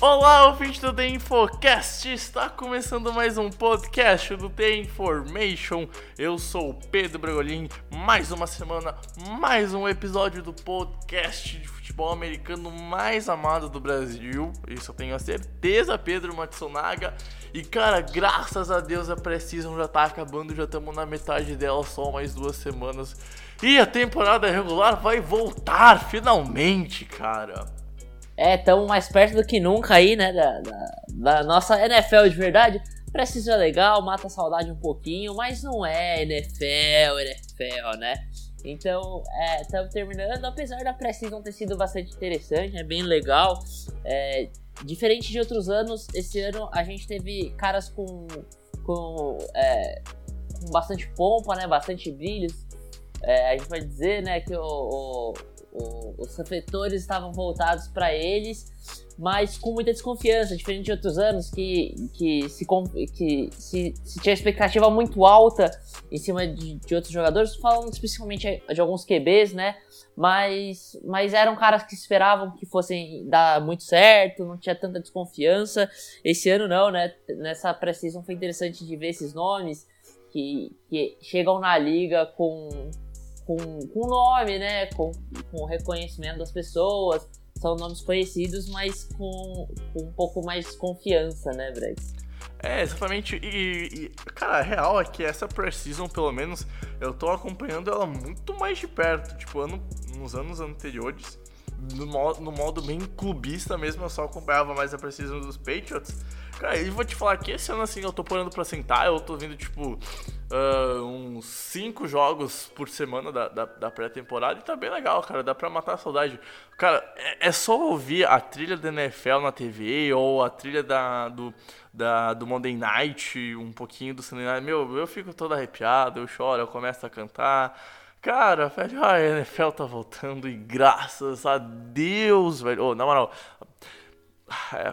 Olá, ouvinte do The Infocast! Está começando mais um podcast do The Information. Eu sou o Pedro Bregolin. Mais uma semana, mais um episódio do podcast de futebol americano mais amado do Brasil. Isso eu tenho a certeza, Pedro Matsunaga. E cara, graças a Deus a Precision já tá acabando, já estamos na metade dela, só mais duas semanas. E a temporada regular vai voltar finalmente, cara. É, estamos mais perto do que nunca aí, né? Da, da, da nossa NFL de verdade. Precisa legal, mata a saudade um pouquinho, mas não é NFL, NFL, né? Então, estamos terminando, apesar da Precision ter sido bastante interessante, é bem legal. É, diferente de outros anos, esse ano a gente teve caras com, com, é, com bastante pompa, né? Bastante brilhos. É, a gente vai dizer, né, que o, o o, os refletores estavam voltados para eles, mas com muita desconfiança, diferente de outros anos que, que, se, que se, se tinha expectativa muito alta em cima de, de, outros jogadores, falando especificamente de alguns QBs, né? Mas, mas eram caras que esperavam que fossem dar muito certo, não tinha tanta desconfiança. Esse ano não, né? Nessa precisão foi interessante de ver esses nomes que, que chegam na liga com com, com nome, né? Com, com reconhecimento das pessoas. São nomes conhecidos, mas com, com um pouco mais confiança, né, Brex? É, exatamente. E, e, cara, a real é que essa Precision, pelo menos, eu tô acompanhando ela muito mais de perto. Tipo, ano, nos anos anteriores, no modo, no modo bem clubista mesmo, eu só acompanhava mais a Precision dos Patriots. Cara, e vou te falar que esse ano, assim, eu tô parando pra sentar, eu tô vendo, tipo, uh, uns 5 jogos por semana da, da, da pré-temporada e tá bem legal, cara, dá pra matar a saudade. Cara, é, é, só ouvir a trilha da NFL na TV ou a trilha da, do, da, do Monday Night, um pouquinho do Sunday Night, meu, eu fico todo arrepiado, eu choro, eu começo a cantar. Cara, velho, a NFL tá voltando e graças a Deus, velho. Oh, na moral,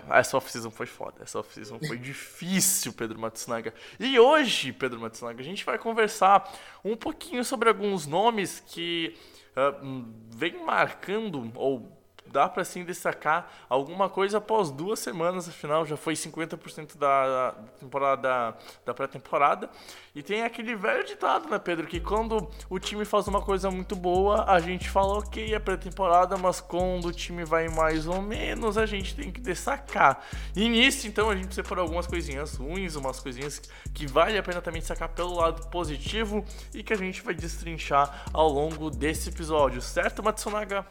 essa off-season foi foda, essa off-season foi difícil, Pedro Matsunaga. E hoje, Pedro Matsunaga, a gente vai conversar um pouquinho sobre alguns nomes que uh, vem marcando ou dá para sim destacar alguma coisa após duas semanas, afinal já foi 50% da, da temporada da, da pré-temporada. E tem aquele velho ditado, né, Pedro, que quando o time faz uma coisa muito boa, a gente fala ok, é pré-temporada, mas quando o time vai mais ou menos, a gente tem que destacar. E nisso, então, a gente separou algumas coisinhas ruins, umas coisinhas que vale a pena também destacar pelo lado positivo e que a gente vai destrinchar ao longo desse episódio, certo, Matsunaga?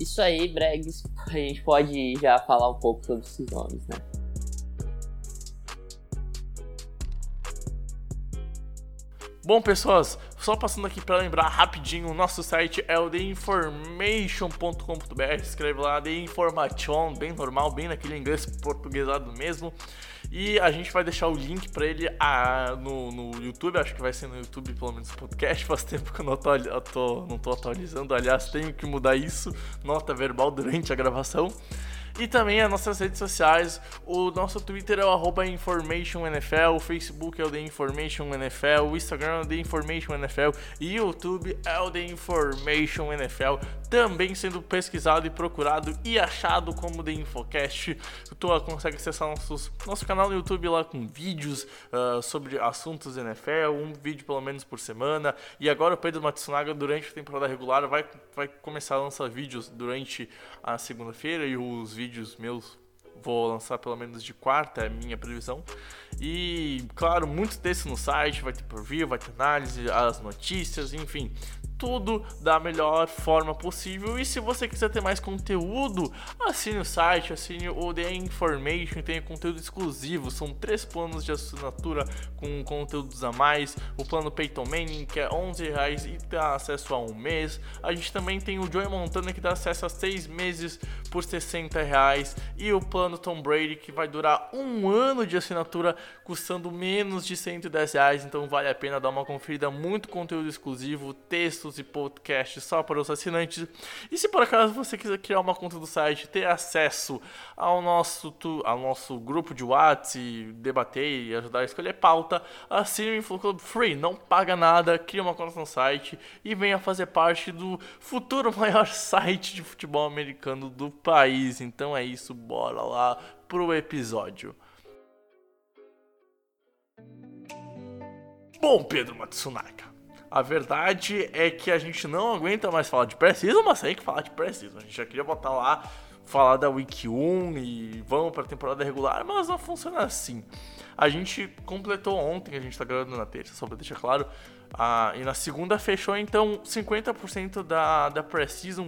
Isso aí, Bregs, a gente pode já falar um pouco sobre esses nomes, né? Bom, pessoas, só passando aqui para lembrar rapidinho, o nosso site é o theinformation.com.br, escreve lá The Information, bem normal, bem naquele inglês portuguesado mesmo. E a gente vai deixar o link para ele ah, no, no YouTube, acho que vai ser no YouTube, pelo menos podcast. Faz tempo que eu não tô, eu tô, não tô atualizando, aliás, tenho que mudar isso, nota verbal durante a gravação. E também as nossas redes sociais. O nosso Twitter é o InformationNFL, o Facebook é o The Information NFL, o Instagram é o The Information NFL e o YouTube é o The Information NFL, também sendo pesquisado e procurado e achado como The Infocast. Tu consegue acessar nossos, nosso canal no YouTube lá com vídeos uh, sobre assuntos NFL, um vídeo pelo menos por semana. E agora o Pedro Matsunaga, durante a temporada regular, vai, vai começar a lançar vídeos durante a segunda-feira e os vídeos meus vou lançar pelo menos de quarta, é a minha previsão. E, claro, muito texto no site, vai ter preview, vai ter análise, as notícias, enfim, tudo da melhor forma possível. E se você quiser ter mais conteúdo, assine o site, assine o The Information, tem conteúdo exclusivo. São três planos de assinatura com conteúdos a mais. O plano Peyton Manning, que é 11 reais e dá acesso a um mês. A gente também tem o Joey Montana, que dá acesso a seis meses por 60 reais. E o plano Tom Brady, que vai durar um ano de assinatura, custando menos de 110 reais. Então vale a pena dar uma conferida. Muito conteúdo exclusivo, textos e podcasts só para os assinantes. E se por acaso você quiser criar uma conta do site, ter acesso ao nosso, ao nosso grupo de WhatsApp, debater e ajudar a escolher pauta, assine o Influ Club Free, não paga nada, cria uma conta no site e venha fazer parte do futuro maior site de futebol americano do país. Então é isso, bora lá pro episódio. Bom, Pedro Matsunaga, a verdade é que a gente não aguenta mais falar de Preciso, mas tem que falar de Preciso. A gente já queria botar lá, falar da Week 1 e vamos para a temporada regular, mas não funciona assim. A gente completou ontem, a gente está gravando na terça, só para deixar claro, a, e na segunda fechou então 50% da, da Precision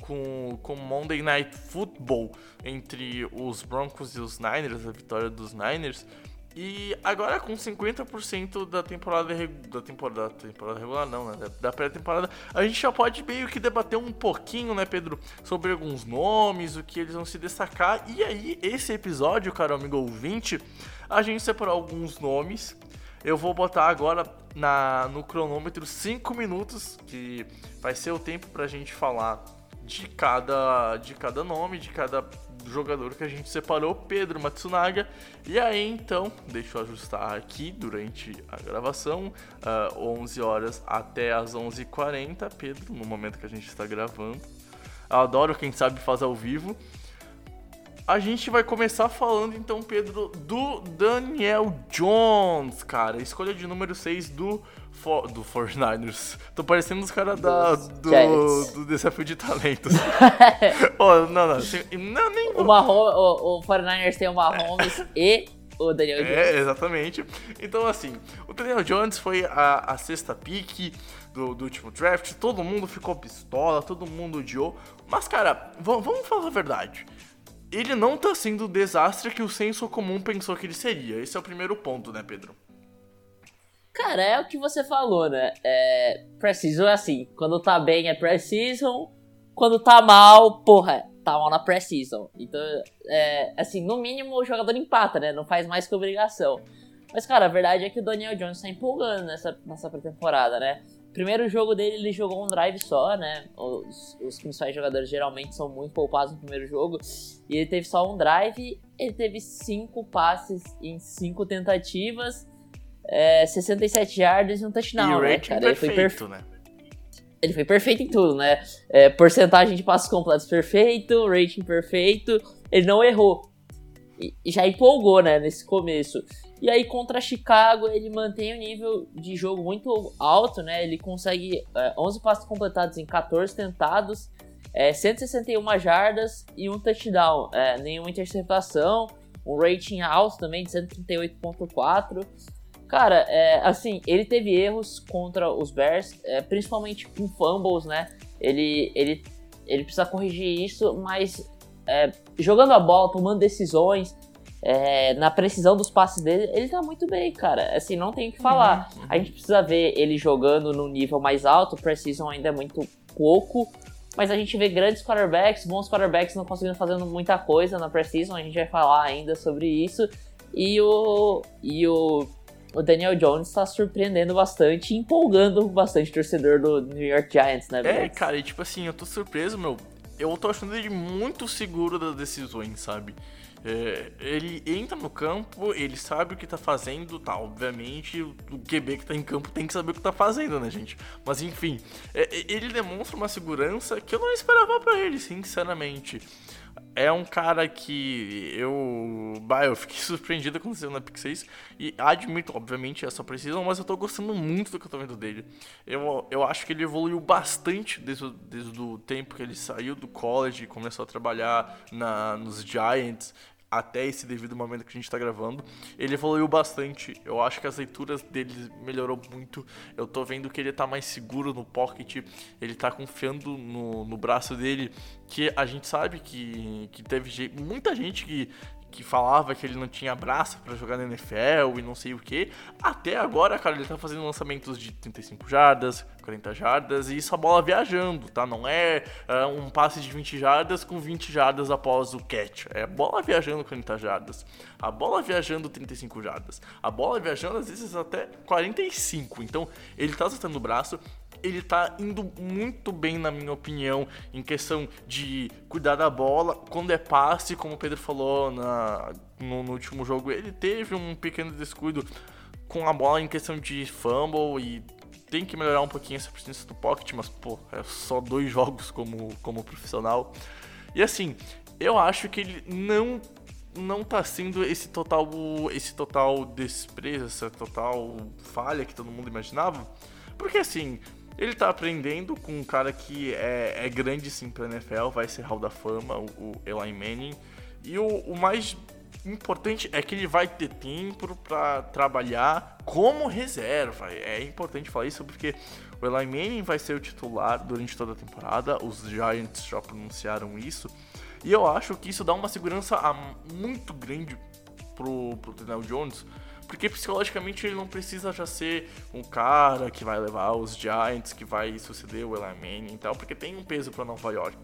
com, com Monday Night Football entre os Broncos e os Niners, a vitória dos Niners. E agora com 50% da temporada, da temporada, temporada regular não, né? Da pré-temporada, a gente já pode meio que debater um pouquinho, né, Pedro, sobre alguns nomes, o que eles vão se destacar. E aí, esse episódio, caro amigo ouvinte, a gente separou alguns nomes. Eu vou botar agora na, no cronômetro 5 minutos, que vai ser o tempo pra gente falar de cada, de cada nome, de cada jogador que a gente separou, Pedro Matsunaga. E aí então, deixa eu ajustar aqui durante a gravação, uh, ah, 11 horas até as 11h40, Pedro, no momento que a gente está gravando. Eu adoro quem sabe fazer ao vivo. A gente vai começar falando então, Pedro, do Daniel Jones, cara. Escolha de número 6 do For, do 49ers. Tô parecendo os caras da, do, do Desafio de Talentos. oh, não, não, assim, não, nem... O, Mahomes, o, o 49ers tem o Mahomes e o Daniel Jones. É, exatamente. Então, assim, o Daniel Jones foi a, a sexta pick do, do último draft. Todo mundo ficou pistola, todo mundo odiou. Mas, cara, vamos falar a verdade. Ele não tá sendo o desastre que o senso comum pensou que ele seria. Esse é o primeiro ponto, né, Pedro? Cara, é o que você falou, né? É, precision é assim, quando tá bem é precision, quando tá mal, porra, tá mal na precision. Então, é, assim, no mínimo o jogador empata, né? Não faz mais que obrigação. Mas, cara, a verdade é que o Daniel Jones tá empolgando nessa, nessa pré-temporada, né? Primeiro jogo dele, ele jogou um drive só, né? Os, os principais jogadores geralmente são muito poupados no primeiro jogo. E ele teve só um drive, ele teve cinco passes em cinco tentativas é, 67 yards e um touchdown, e né, cara? Perfeito, ele foi perfeito, né? Ele foi perfeito em tudo, né? É, porcentagem de passos completos perfeito, rating perfeito. Ele não errou. E já empolgou, né, nesse começo. E aí contra Chicago ele mantém o nível de jogo muito alto, né? Ele consegue é, 11 passos completados em 14 tentados, é, 161 jardas e um touchdown. É, nenhuma interceptação, um rating alto também de 138.4. Cara, é, assim, ele teve erros contra os Bears, é, principalmente com fumbles, né? Ele, ele, ele precisa corrigir isso, mas é, jogando a bola, tomando decisões, é, na precisão dos passes dele, ele tá muito bem, cara. Assim, não tem o que falar. Uhum. A gente precisa ver ele jogando no nível mais alto, o Precision ainda é muito pouco, mas a gente vê grandes quarterbacks, bons quarterbacks não conseguindo fazer muita coisa na Precision, a gente vai falar ainda sobre isso. E o, e o o Daniel Jones está surpreendendo bastante empolgando bastante o torcedor do New York Giants, né? É, cara, e tipo assim, eu tô surpreso, meu. Eu tô achando ele muito seguro das decisões, sabe? É, ele entra no campo, ele sabe o que tá fazendo, tá? Obviamente, o QB que tá em campo tem que saber o que tá fazendo, né, gente? Mas enfim, é, ele demonstra uma segurança que eu não esperava para ele, sinceramente é um cara que eu. Bah, eu fiquei surpreendido com o na Pick 6. E admito, obviamente, essa precisão, mas eu tô gostando muito do que eu tô vendo dele. Eu, eu acho que ele evoluiu bastante desde, desde o tempo que ele saiu do college e começou a trabalhar na, nos Giants. Até esse devido momento que a gente tá gravando. Ele evoluiu bastante. Eu acho que as leituras dele melhorou muito. Eu tô vendo que ele tá mais seguro no pocket. Ele tá confiando no, no braço dele. Que a gente sabe que, que teve muita gente que que falava que ele não tinha braço para jogar na NFL e não sei o que. Até agora, cara, ele tá fazendo lançamentos de 35 jardas, 40 jardas e isso a bola viajando, tá? Não é uh, um passe de 20 jardas com 20 jardas após o catch. É bola viajando 40 jardas, a bola viajando 35 jardas, a bola viajando às vezes até 45. Então, ele tá soltando o braço, ele tá indo muito bem, na minha opinião, em questão de cuidar da bola. Quando é passe, como o Pedro falou na, no, no último jogo, ele teve um pequeno descuido com a bola em questão de fumble e tem que melhorar um pouquinho essa presença do pocket, mas pô, é só dois jogos como, como profissional. E assim, eu acho que ele não não tá sendo esse total esse total desprezo, essa total falha que todo mundo imaginava. Porque assim, ele tá aprendendo com um cara que é, é grande sim pra NFL, vai ser Hall da Fama, o, o Eli Manning. E o, o mais importante é que ele vai ter tempo para trabalhar como reserva. É importante falar isso porque o Eli Manning vai ser o titular durante toda a temporada. Os Giants já pronunciaram isso. E eu acho que isso dá uma segurança muito grande pro, pro Daniel Jones porque psicologicamente ele não precisa já ser um cara que vai levar os Giants, que vai suceder o Eli Manning e tal, porque tem um peso para Nova York.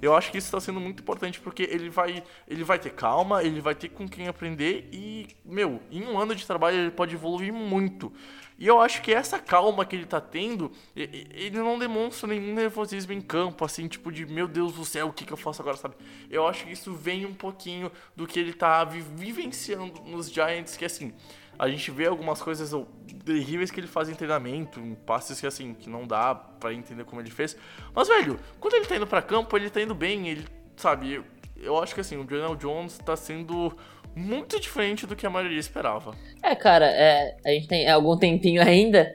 Eu acho que isso está sendo muito importante porque ele vai, ele vai ter calma, ele vai ter com quem aprender e, meu, em um ano de trabalho ele pode evoluir muito. E eu acho que essa calma que ele tá tendo, ele não demonstra nenhum nervosismo em campo, assim, tipo de meu Deus do céu, o que, que eu faço agora, sabe? Eu acho que isso vem um pouquinho do que ele tá vivenciando nos Giants, que assim, a gente vê algumas coisas terríveis que ele faz em treinamento, em passes que assim, que não dá para entender como ele fez. Mas, velho, quando ele tá indo pra campo, ele tá indo bem, ele, sabe, eu, eu acho que assim, o Daniel Jones tá sendo muito diferente do que a maioria esperava. É, cara, é, a gente tem algum tempinho ainda.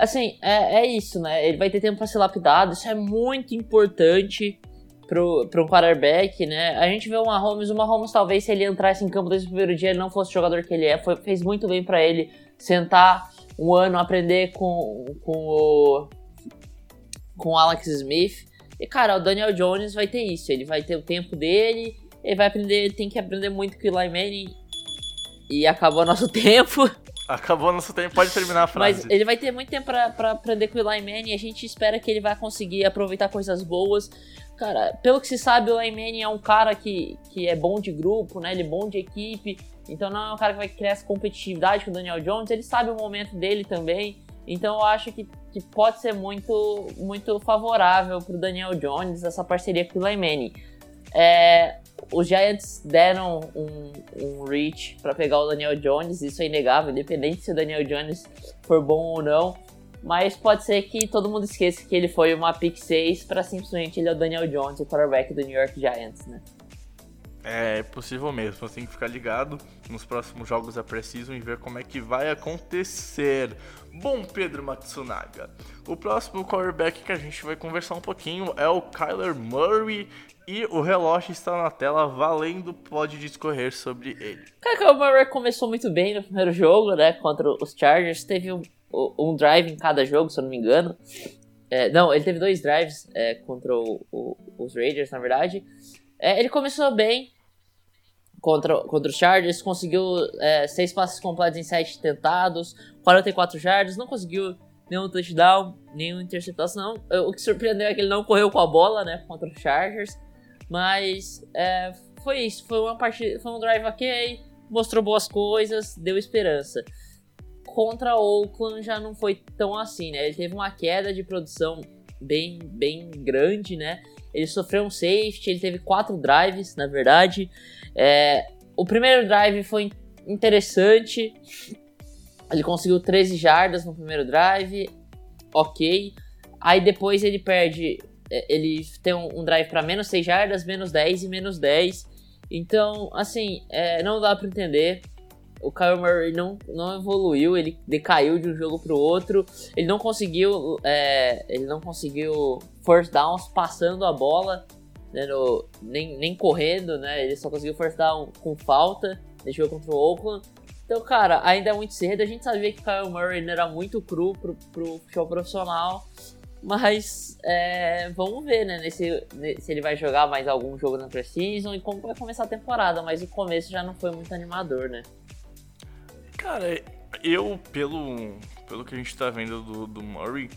Assim, é, é isso, né? Ele vai ter tempo para ser lapidado, isso é muito importante pro, pro um quarterback, né? A gente vê o Mahomes, o Mahomes talvez se ele entrasse em campo desde o primeiro dia, ele não fosse o jogador que ele é, foi, fez muito bem para ele sentar um ano, aprender com, com o com o Alex Smith. E cara, o Daniel Jones vai ter isso, ele vai ter o tempo dele, ele vai aprender, tem que aprender muito com o Eli Manning. E acabou nosso tempo. Acabou nosso tempo, pode terminar a frase. Mas ele vai ter muito tempo pra aprender com o Eli Manning e a gente espera que ele vai conseguir aproveitar coisas boas. Cara, pelo que se sabe, o Manning é um cara que, que é bom de grupo, né? Ele é bom de equipe. Então não é um cara que vai criar essa competitividade com o Daniel Jones. Ele sabe o momento dele também. Então eu acho que, que pode ser muito, muito favorável pro Daniel Jones essa parceria com o Manning. É, os Giants deram um, um reach para pegar o Daniel Jones, isso é inegável, independente se o Daniel Jones for bom ou não. Mas pode ser que todo mundo esqueça que ele foi uma pick 6 para simplesmente ele é o Daniel Jones, o quarterback do New York Giants, né? É possível mesmo, você tem que ficar ligado nos próximos jogos da Precision e ver como é que vai acontecer. Bom, Pedro Matsunaga, o próximo quarterback que a gente vai conversar um pouquinho é o Kyler Murray e o relógio está na tela, valendo, pode discorrer sobre ele. Cara, o Murray começou muito bem no primeiro jogo, né? Contra os Chargers. Teve um, um drive em cada jogo, se eu não me engano. É, não, ele teve dois drives é, contra o, o, os Raiders, na verdade. É, ele começou bem contra, contra os Chargers, conseguiu é, seis passes completos em sete tentados, 44 jardas, não conseguiu nenhum touchdown, nenhuma interceptação. O que surpreendeu é que ele não correu com a bola, né, contra os Chargers. Mas é, foi isso, foi uma partida, foi um drive ok, mostrou boas coisas, deu esperança. Contra Oakland já não foi tão assim, né? Ele teve uma queda de produção bem, bem grande, né? Ele sofreu um safety, ele teve quatro drives, na verdade. É, o primeiro drive foi interessante. Ele conseguiu 13 jardas no primeiro drive, ok. Aí depois ele perde é, ele tem um, um drive para menos 6 jardas, menos 10 e menos 10. Então, assim, é, não dá para entender. O Kyle Murray não, não evoluiu, ele decaiu de um jogo para o outro. Ele não conseguiu, é, ele não conseguiu first downs passando a bola. né, no, nem, nem correndo, né? Ele só conseguiu force down com falta, deixou contra o Oakland. Então, cara, ainda é muito cedo. A gente sabia que Kyle Murray era muito cru pro, pro show profissional. Mas é, vamos ver, né? Nesse, se ele vai jogar mais algum jogo na Precision e como vai começar a temporada. Mas o começo já não foi muito animador, né? Cara, eu, pelo, pelo que a gente tá vendo do, do Murray,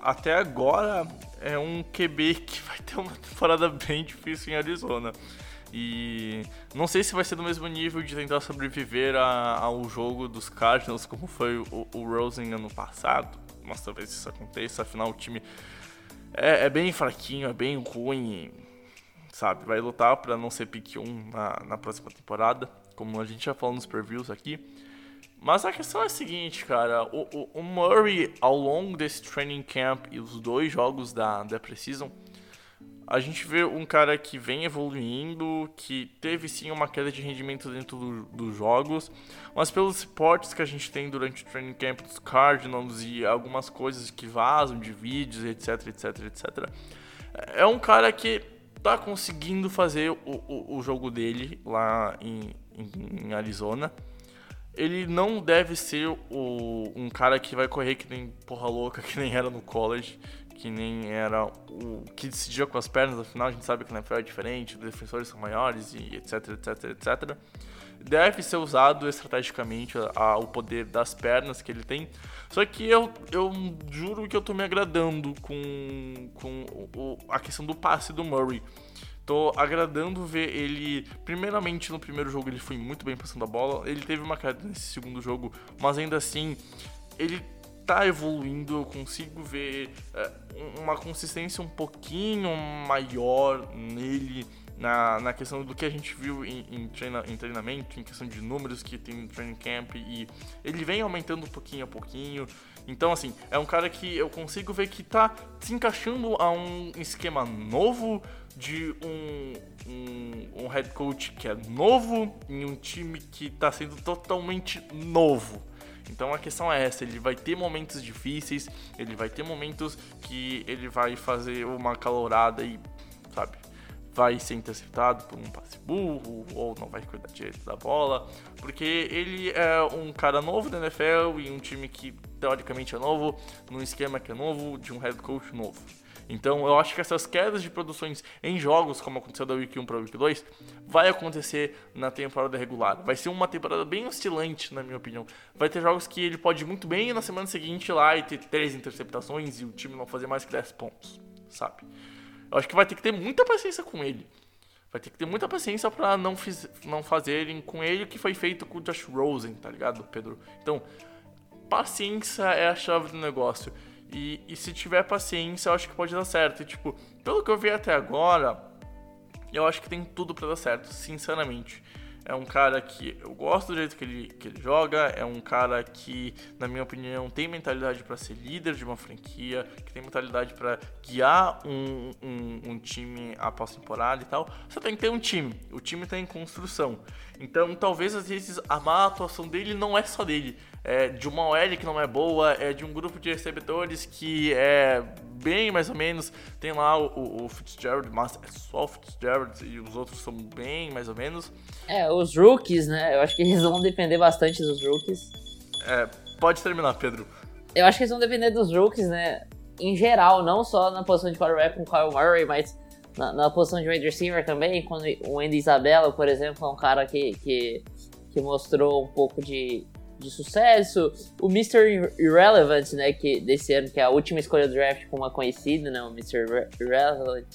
até agora é um QB que vai ter uma temporada bem difícil em Arizona. E não sei se vai ser do mesmo nível de tentar sobreviver ao jogo dos Cardinals, como foi o, o Rosen ano passado. Mas talvez isso aconteça, afinal o time é, é bem fraquinho, é bem ruim, sabe? Vai lutar para não ser pick 1 na, na próxima temporada, como a gente já falou nos previews aqui. Mas a questão é a seguinte, cara, o, o, o Murray ao longo desse training camp e os dois jogos da, da Precision, a gente vê um cara que vem evoluindo, que teve sim uma queda de rendimento dentro do, dos jogos, mas pelos reportes que a gente tem durante o training camp dos Cardinals e algumas coisas que vazam de vídeos, etc, etc, etc, é um cara que tá conseguindo fazer o, o, o jogo dele lá em, em, Arizona. Ele não deve ser o, um cara que vai correr que nem porra louca, que nem era no college que nem era o que decidia com as pernas, afinal a gente sabe que na NFL é diferente, os defensores são maiores e etc, etc, etc. Deve ser usado estrategicamente a, a, o poder das pernas que ele tem. Só que eu, eu juro que eu tô me agradando com, com o, a questão do passe do Murray. Tô agradando ver ele. Primeiramente, no primeiro jogo ele foi muito bem passando a bola. Ele teve uma queda nesse segundo jogo, mas ainda assim, ele tá evoluindo, eu consigo ver é, uma consistência um pouquinho maior nele na, na questão do que a gente viu em, em, treina, em treinamento, em questão de números que tem no training camp e ele vem aumentando pouquinho a pouquinho. Então, assim, é um cara que eu consigo ver que tá se encaixando a um esquema novo de um, um, um head coach que é novo em um time que tá sendo totalmente novo. Então a questão é essa, ele vai ter momentos difíceis, ele vai ter momentos que ele vai fazer uma calorada e, sabe, vai ser interceptado por um passe burro ou não vai cuidar direito da bola, porque ele é um cara novo da NFL e um time que teoricamente é novo, num esquema que é novo, de um head coach novo. Então eu acho que essas quedas de produções em jogos, como aconteceu da Week 1 para Week 2, vai acontecer na temporada regular. Vai ser uma temporada bem oscilante, na minha opinião. Vai ter jogos que ele pode ir muito bem e na semana seguinte ir lá e ter três interceptações e o time não fazer mais que 10 pontos, sabe? Eu acho que vai ter que ter muita paciência com ele. Vai ter que ter muita paciência para não, não fazerem com ele o que foi feito com o Josh Rosen, tá ligado, Pedro? Então, paciência é a chave do negócio. E, e se tiver paciência, eu acho que pode dar certo. E, tipo, pelo que eu vi até agora, eu acho que tem tudo para dar certo, sinceramente. É um cara que eu gosto do jeito que ele, que ele joga, é um cara que, na minha opinião, tem mentalidade para ser líder de uma franquia, que tem mentalidade para guiar um, um, um time após temporada e tal. Você tem que ter um time, o time está em construção. Então, talvez às vezes a má atuação dele não é só dele, é de uma OL que não é boa, é de um grupo de recebedores que é bem mais ou menos. Tem lá o, o Fitzgerald, mas é só o Fitzgerald e os outros são bem mais ou menos. É, os rookies, né? Eu acho que eles vão depender bastante dos rookies. É, pode terminar, Pedro. Eu acho que eles vão depender dos rookies, né? Em geral, não só na posição de quarterback com o Kyle Murray, mas na, na, posição de wide receiver também, quando o Andy Isabella, por exemplo, é um cara que, que, que mostrou um pouco de, de sucesso. O Mr. Irrelevant, né, que desse ano, que é a última escolha do draft como é conhecido, né, o Mr. Irrelevant.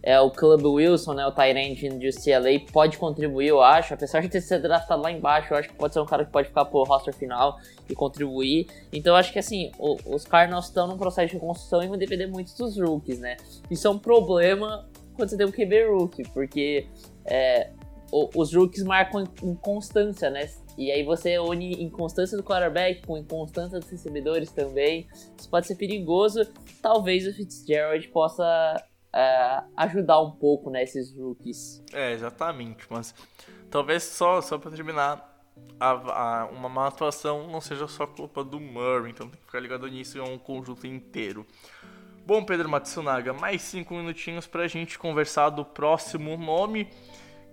É o Club Wilson, né, o Tyrant de UCLA, pode contribuir, eu acho. Apesar de ter sido draftado lá embaixo, eu acho que pode ser um cara que pode ficar pro roster final e contribuir. Então eu acho que assim, o, os Cardinals estão num processo de construção e vão depender muito dos rookies, né? Isso é um problema quando você tem um QB rookie, porque é, os rookies marcam inconstância, né? E aí você une inconstância do quarterback com inconstância dos recebedores também. Isso pode ser perigoso. Talvez o Fitzgerald possa é, ajudar um pouco nesses né, rookies. É, exatamente. Mas talvez só, só para terminar, a, a, uma má atuação não seja só culpa do Murray. Então tem que ficar ligado nisso, é um conjunto inteiro. Bom, Pedro Matsunaga, mais cinco minutinhos pra gente conversar do próximo nome,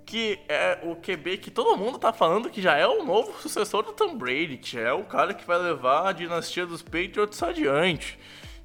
que é o QB que todo mundo tá falando que já é o novo sucessor do Tom Brady, que é o cara que vai levar a dinastia dos Patriots adiante.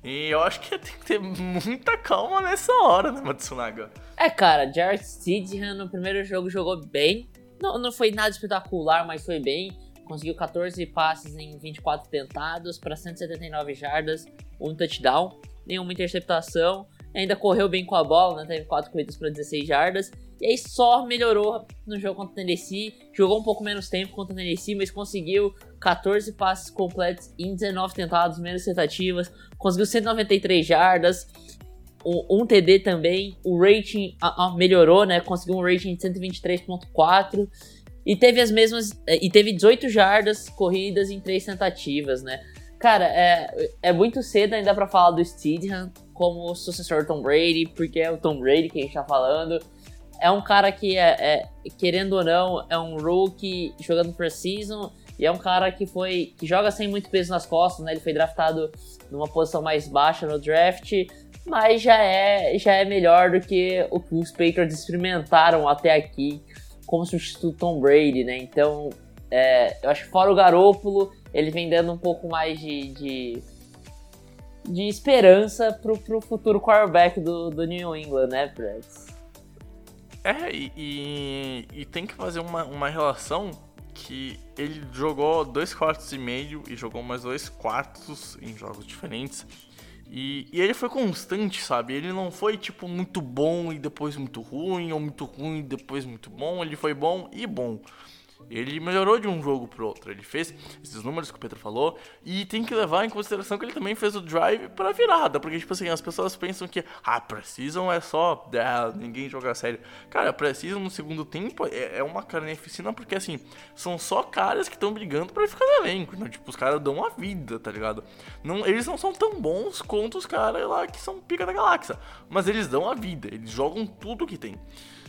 E eu acho que tem que ter muita calma nessa hora, né, Matsunaga? É, cara, Jared Stidham no primeiro jogo jogou bem. Não, não foi nada espetacular, mas foi bem. Conseguiu 14 passes em 24 tentados para 179 jardas, um touchdown nenhuma interceptação, ainda correu bem com a bola, né? Teve 4 corridas para 16 jardas. E aí só melhorou no jogo contra o Tennessee. Jogou um pouco menos tempo contra o Tennessee, mas conseguiu 14 passes completos em 19 tentados, menos tentativas. Conseguiu 193 jardas, um, TD também. O rating melhorou, né? Conseguiu um rating de 123.4. E teve as mesmas. E teve 18 jardas corridas em 3 tentativas, né? Cara, é, é muito cedo ainda para falar do Steedham como sucessor Tom Brady, porque é o Tom Brady que a gente tá falando. É um cara que, é, é querendo ou não, é um rookie jogando season e é um cara que foi que joga sem muito peso nas costas, né? Ele foi draftado numa posição mais baixa no draft, mas já é já é melhor do que o que os Patriots experimentaram até aqui como substituto Tom Brady, né? Então, é, eu acho que fora o Garoppolo, ele vem dando um pouco mais de, de, de esperança pro, pro futuro quarterback do, do New England, né, Preds? É, e, e, tem que fazer uma, uma relação que ele jogou dois quartos e meio e jogou mais dois quartos em jogos diferentes. E, e, ele foi constante, sabe? Ele não foi, tipo, muito bom e depois muito ruim, ou muito ruim e depois muito bom. Ele foi bom e bom. Ele melhorou de um jogo pro outro. Ele fez esses números que o Pedro falou. E tem que levar em consideração que ele também fez o drive pra virada. Porque, tipo assim, as pessoas pensam que, ah, Precision é só. É, ninguém joga sério. Cara, Precision no segundo tempo é, é uma carneficina porque, assim, são só caras que estão brigando pra ficar no elenco. Né? Tipo, os caras dão a vida, tá ligado? Não, eles não são tão bons quanto os caras lá que são pica da galáxia. Mas eles dão a vida. Eles jogam tudo que tem.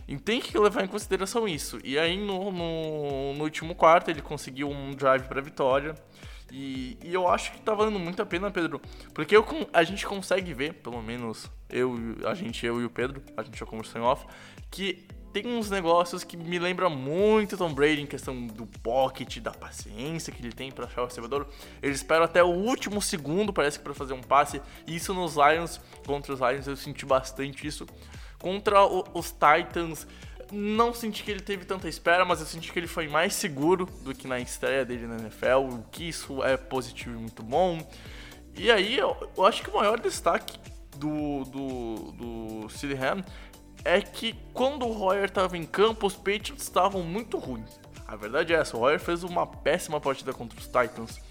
E tem que levar em consideração isso. E aí no, no, no último quarto ele conseguiu um drive para vitória. E, e, eu acho que tá valendo muito a pena, Pedro. Porque eu, a gente consegue ver, pelo menos eu, a gente, eu e o Pedro, a gente já conversou em off, que tem uns negócios que me lembram muito Tom Brady em questão do pocket, da paciência que ele tem para achar o recebedor. Ele espera até o último segundo, parece que para fazer um passe. E isso nos Lions, contra os Lions eu senti bastante isso. Contra o, os Titans, não senti que ele teve tanta espera, mas eu senti que ele foi mais seguro do que na estreia dele na NFL, que isso é positivo e muito bom. E aí, eu, eu acho que o maior destaque do, do, do Ham é que quando o Royer estava em campo, os Patriots estavam muito ruins. A verdade é essa, o Royer fez uma péssima partida contra os Titans.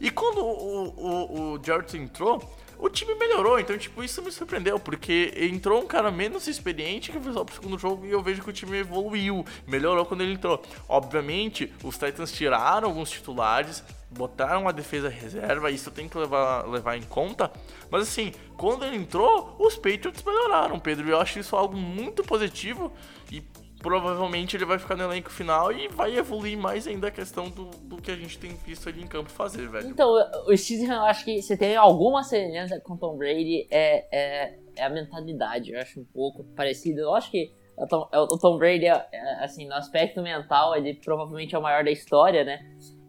E quando o, o, o Jarrett entrou, o time melhorou, então, tipo, isso me surpreendeu, porque entrou um cara menos experiente que o segundo jogo e eu vejo que o time evoluiu, melhorou quando ele entrou. Obviamente, os Titans tiraram alguns titulares, botaram a defesa reserva, isso tem que levar, levar em conta, mas assim, quando ele entrou, os Patriots melhoraram, Pedro, eu acho isso algo muito positivo e provavelmente ele vai ficar no elenco final e vai evoluir mais ainda a questão do, do que a gente tem visto ali em campo fazer, velho. Então, o Stephen, eu acho que você tem alguma semelhança com o Tom Brady, é, é, é, a mentalidade, eu acho um pouco parecido. Eu acho que o Tom, o Tom Brady, é, é, assim, no aspecto mental, ele provavelmente é o maior da história, né?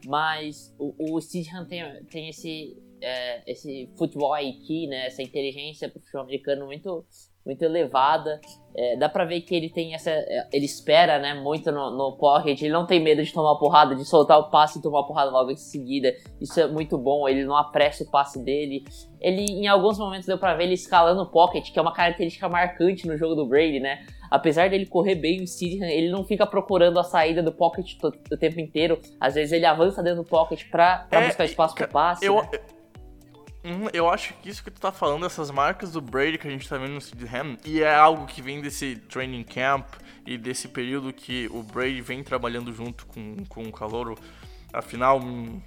Mas o, o Stephen tem, tem esse, é, esse futebol IQ, né? Essa inteligência pro futebol americano muito muito elevada. É, dá pra ver que ele tem essa. É, ele espera, né, muito no, no pocket. Ele não tem medo de tomar porrada, de soltar o passe e tomar porrada logo em seguida. Isso é muito bom. Ele não apressa o passe dele. Ele, em alguns momentos, deu pra ver ele escalando o pocket, que é uma característica marcante no jogo do Brady, né? Apesar dele correr bem o Stidham, ele não fica procurando a saída do pocket o tempo inteiro. Às vezes ele avança dentro do pocket pra, pra é, buscar espaço pro passe. Eu, né? Hum, eu acho que isso que tu tá falando, essas marcas do Brady que a gente tá vendo no Sid Ham, e é algo que vem desse training camp e desse período que o Brady vem trabalhando junto com, com o Calouro. Afinal, hum, um,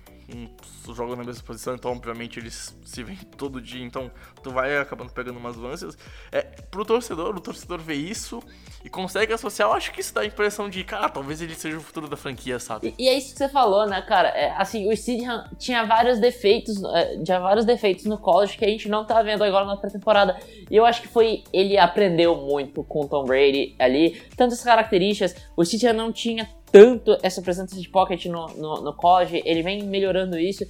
jogam na mesma posição, então obviamente eles se veem todo dia, então tu vai acabando pegando umas nuances. É, pro torcedor, o torcedor vê isso e consegue associar, eu acho que isso dá a impressão de, cara, talvez ele seja o futuro da franquia, sabe? E, e é isso que você falou, né, cara? É, assim, o Steedham tinha vários defeitos, é, tinha vários defeitos no college que a gente não tá vendo agora na pré-temporada. E eu acho que foi, ele aprendeu muito com o Tom Brady ali, tantas características, o Steedham não tinha tanto essa presença de pocket no, no, no college, ele vem melhorando isso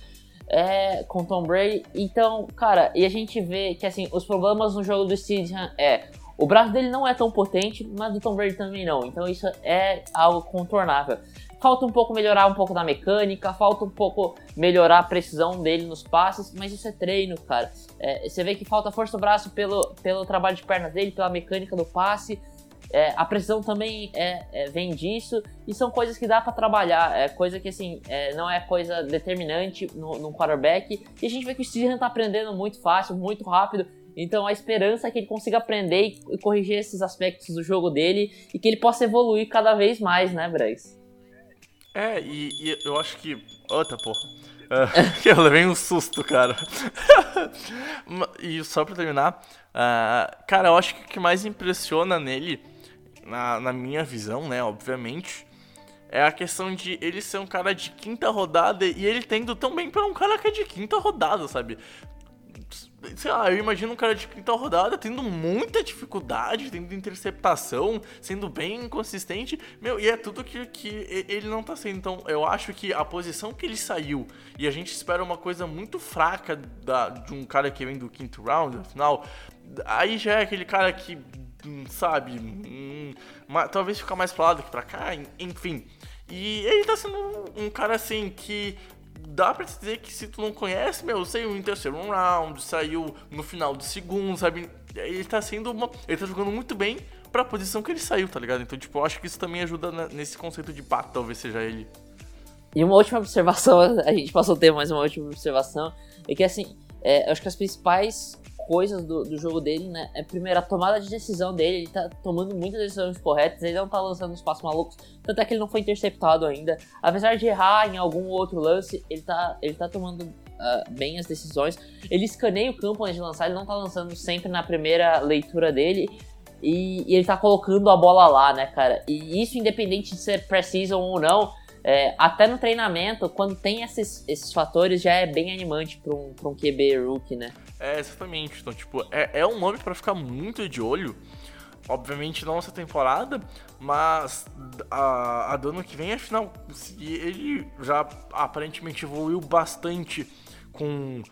é, com Tom Brady. Então, cara, e a gente vê que assim, os problemas no jogo do Steedham é o braço dele não é tão potente, mas do Tom Brady também não. Então isso é algo contornável. Falta um pouco melhorar um pouco da mecânica, falta um pouco melhorar a precisão dele nos passes, mas isso é treino, cara. É, você vê que falta força do braço pelo, pelo trabalho de pernas dele, pela mecânica do passe. É, a precisão também é, é, vem disso e são coisas que dá para trabalhar, é coisa que assim é, não é coisa determinante no, no quarterback e a gente vê que o Steven tá aprendendo muito fácil, muito rápido. Então a esperança é que ele consiga aprender e corrigir esses aspectos do jogo dele e que ele possa evoluir cada vez mais, né, Bryce? É, e, e eu acho que. Outra porra. Uh, eu levei um susto, cara. e só pra terminar, uh, cara, eu acho que o que mais impressiona nele na, na minha visão, né, obviamente, é a questão de ele ser um cara de quinta rodada e ele tendo tão bem para um cara que é de quinta rodada, sabe? Sei lá, eu imagino um cara de quinta rodada tendo muita dificuldade, tendo interceptação, sendo bem inconsistente. Meu, e é tudo que, que ele não tá sendo. Então, eu acho que a posição que ele saiu, e a gente espera uma coisa muito fraca da, de um cara que vem do quinto round, afinal, aí já é aquele cara que Hum, talvez ficar mais pra lá do que pra cá, enfim. E ele tá sendo um, cara assim que dá pra dizer que se tu não conhece, meu, saiu em terceiro round, saiu no final do segundo, sabe? Ele tá sendo uma. Ele tá jogando muito bem pra posição que ele saiu, tá ligado? Então, tipo, eu acho que isso também ajuda nesse conceito de pato, talvez seja ele. E uma última observação, a gente passou o tempo, mas uma última observação, é que assim, é, eu acho que as principais coisas do, do, jogo dele, né? É primeiro a tomada de decisão dele, ele tá tomando muitas decisões corretas, ele não tá lançando uns passos malucos, tanto é que ele não foi interceptado ainda. Apesar de errar em algum outro lance, ele tá, ele tá tomando uh, bem as decisões. Ele escaneia o campo antes de lançar, ele não tá lançando sempre na primeira leitura dele. E, e ele tá colocando a bola lá, né, cara? E isso independente de ser precision ou não, é, até no treinamento, quando tem esses, esses fatores, já é bem animante para um, pra um QB rookie, né? É, exatamente. Então, tipo, é, é um nome para ficar muito de olho. Obviamente não essa temporada, mas a, a do ano que vem, afinal, ele já aparentemente evoluiu bastante com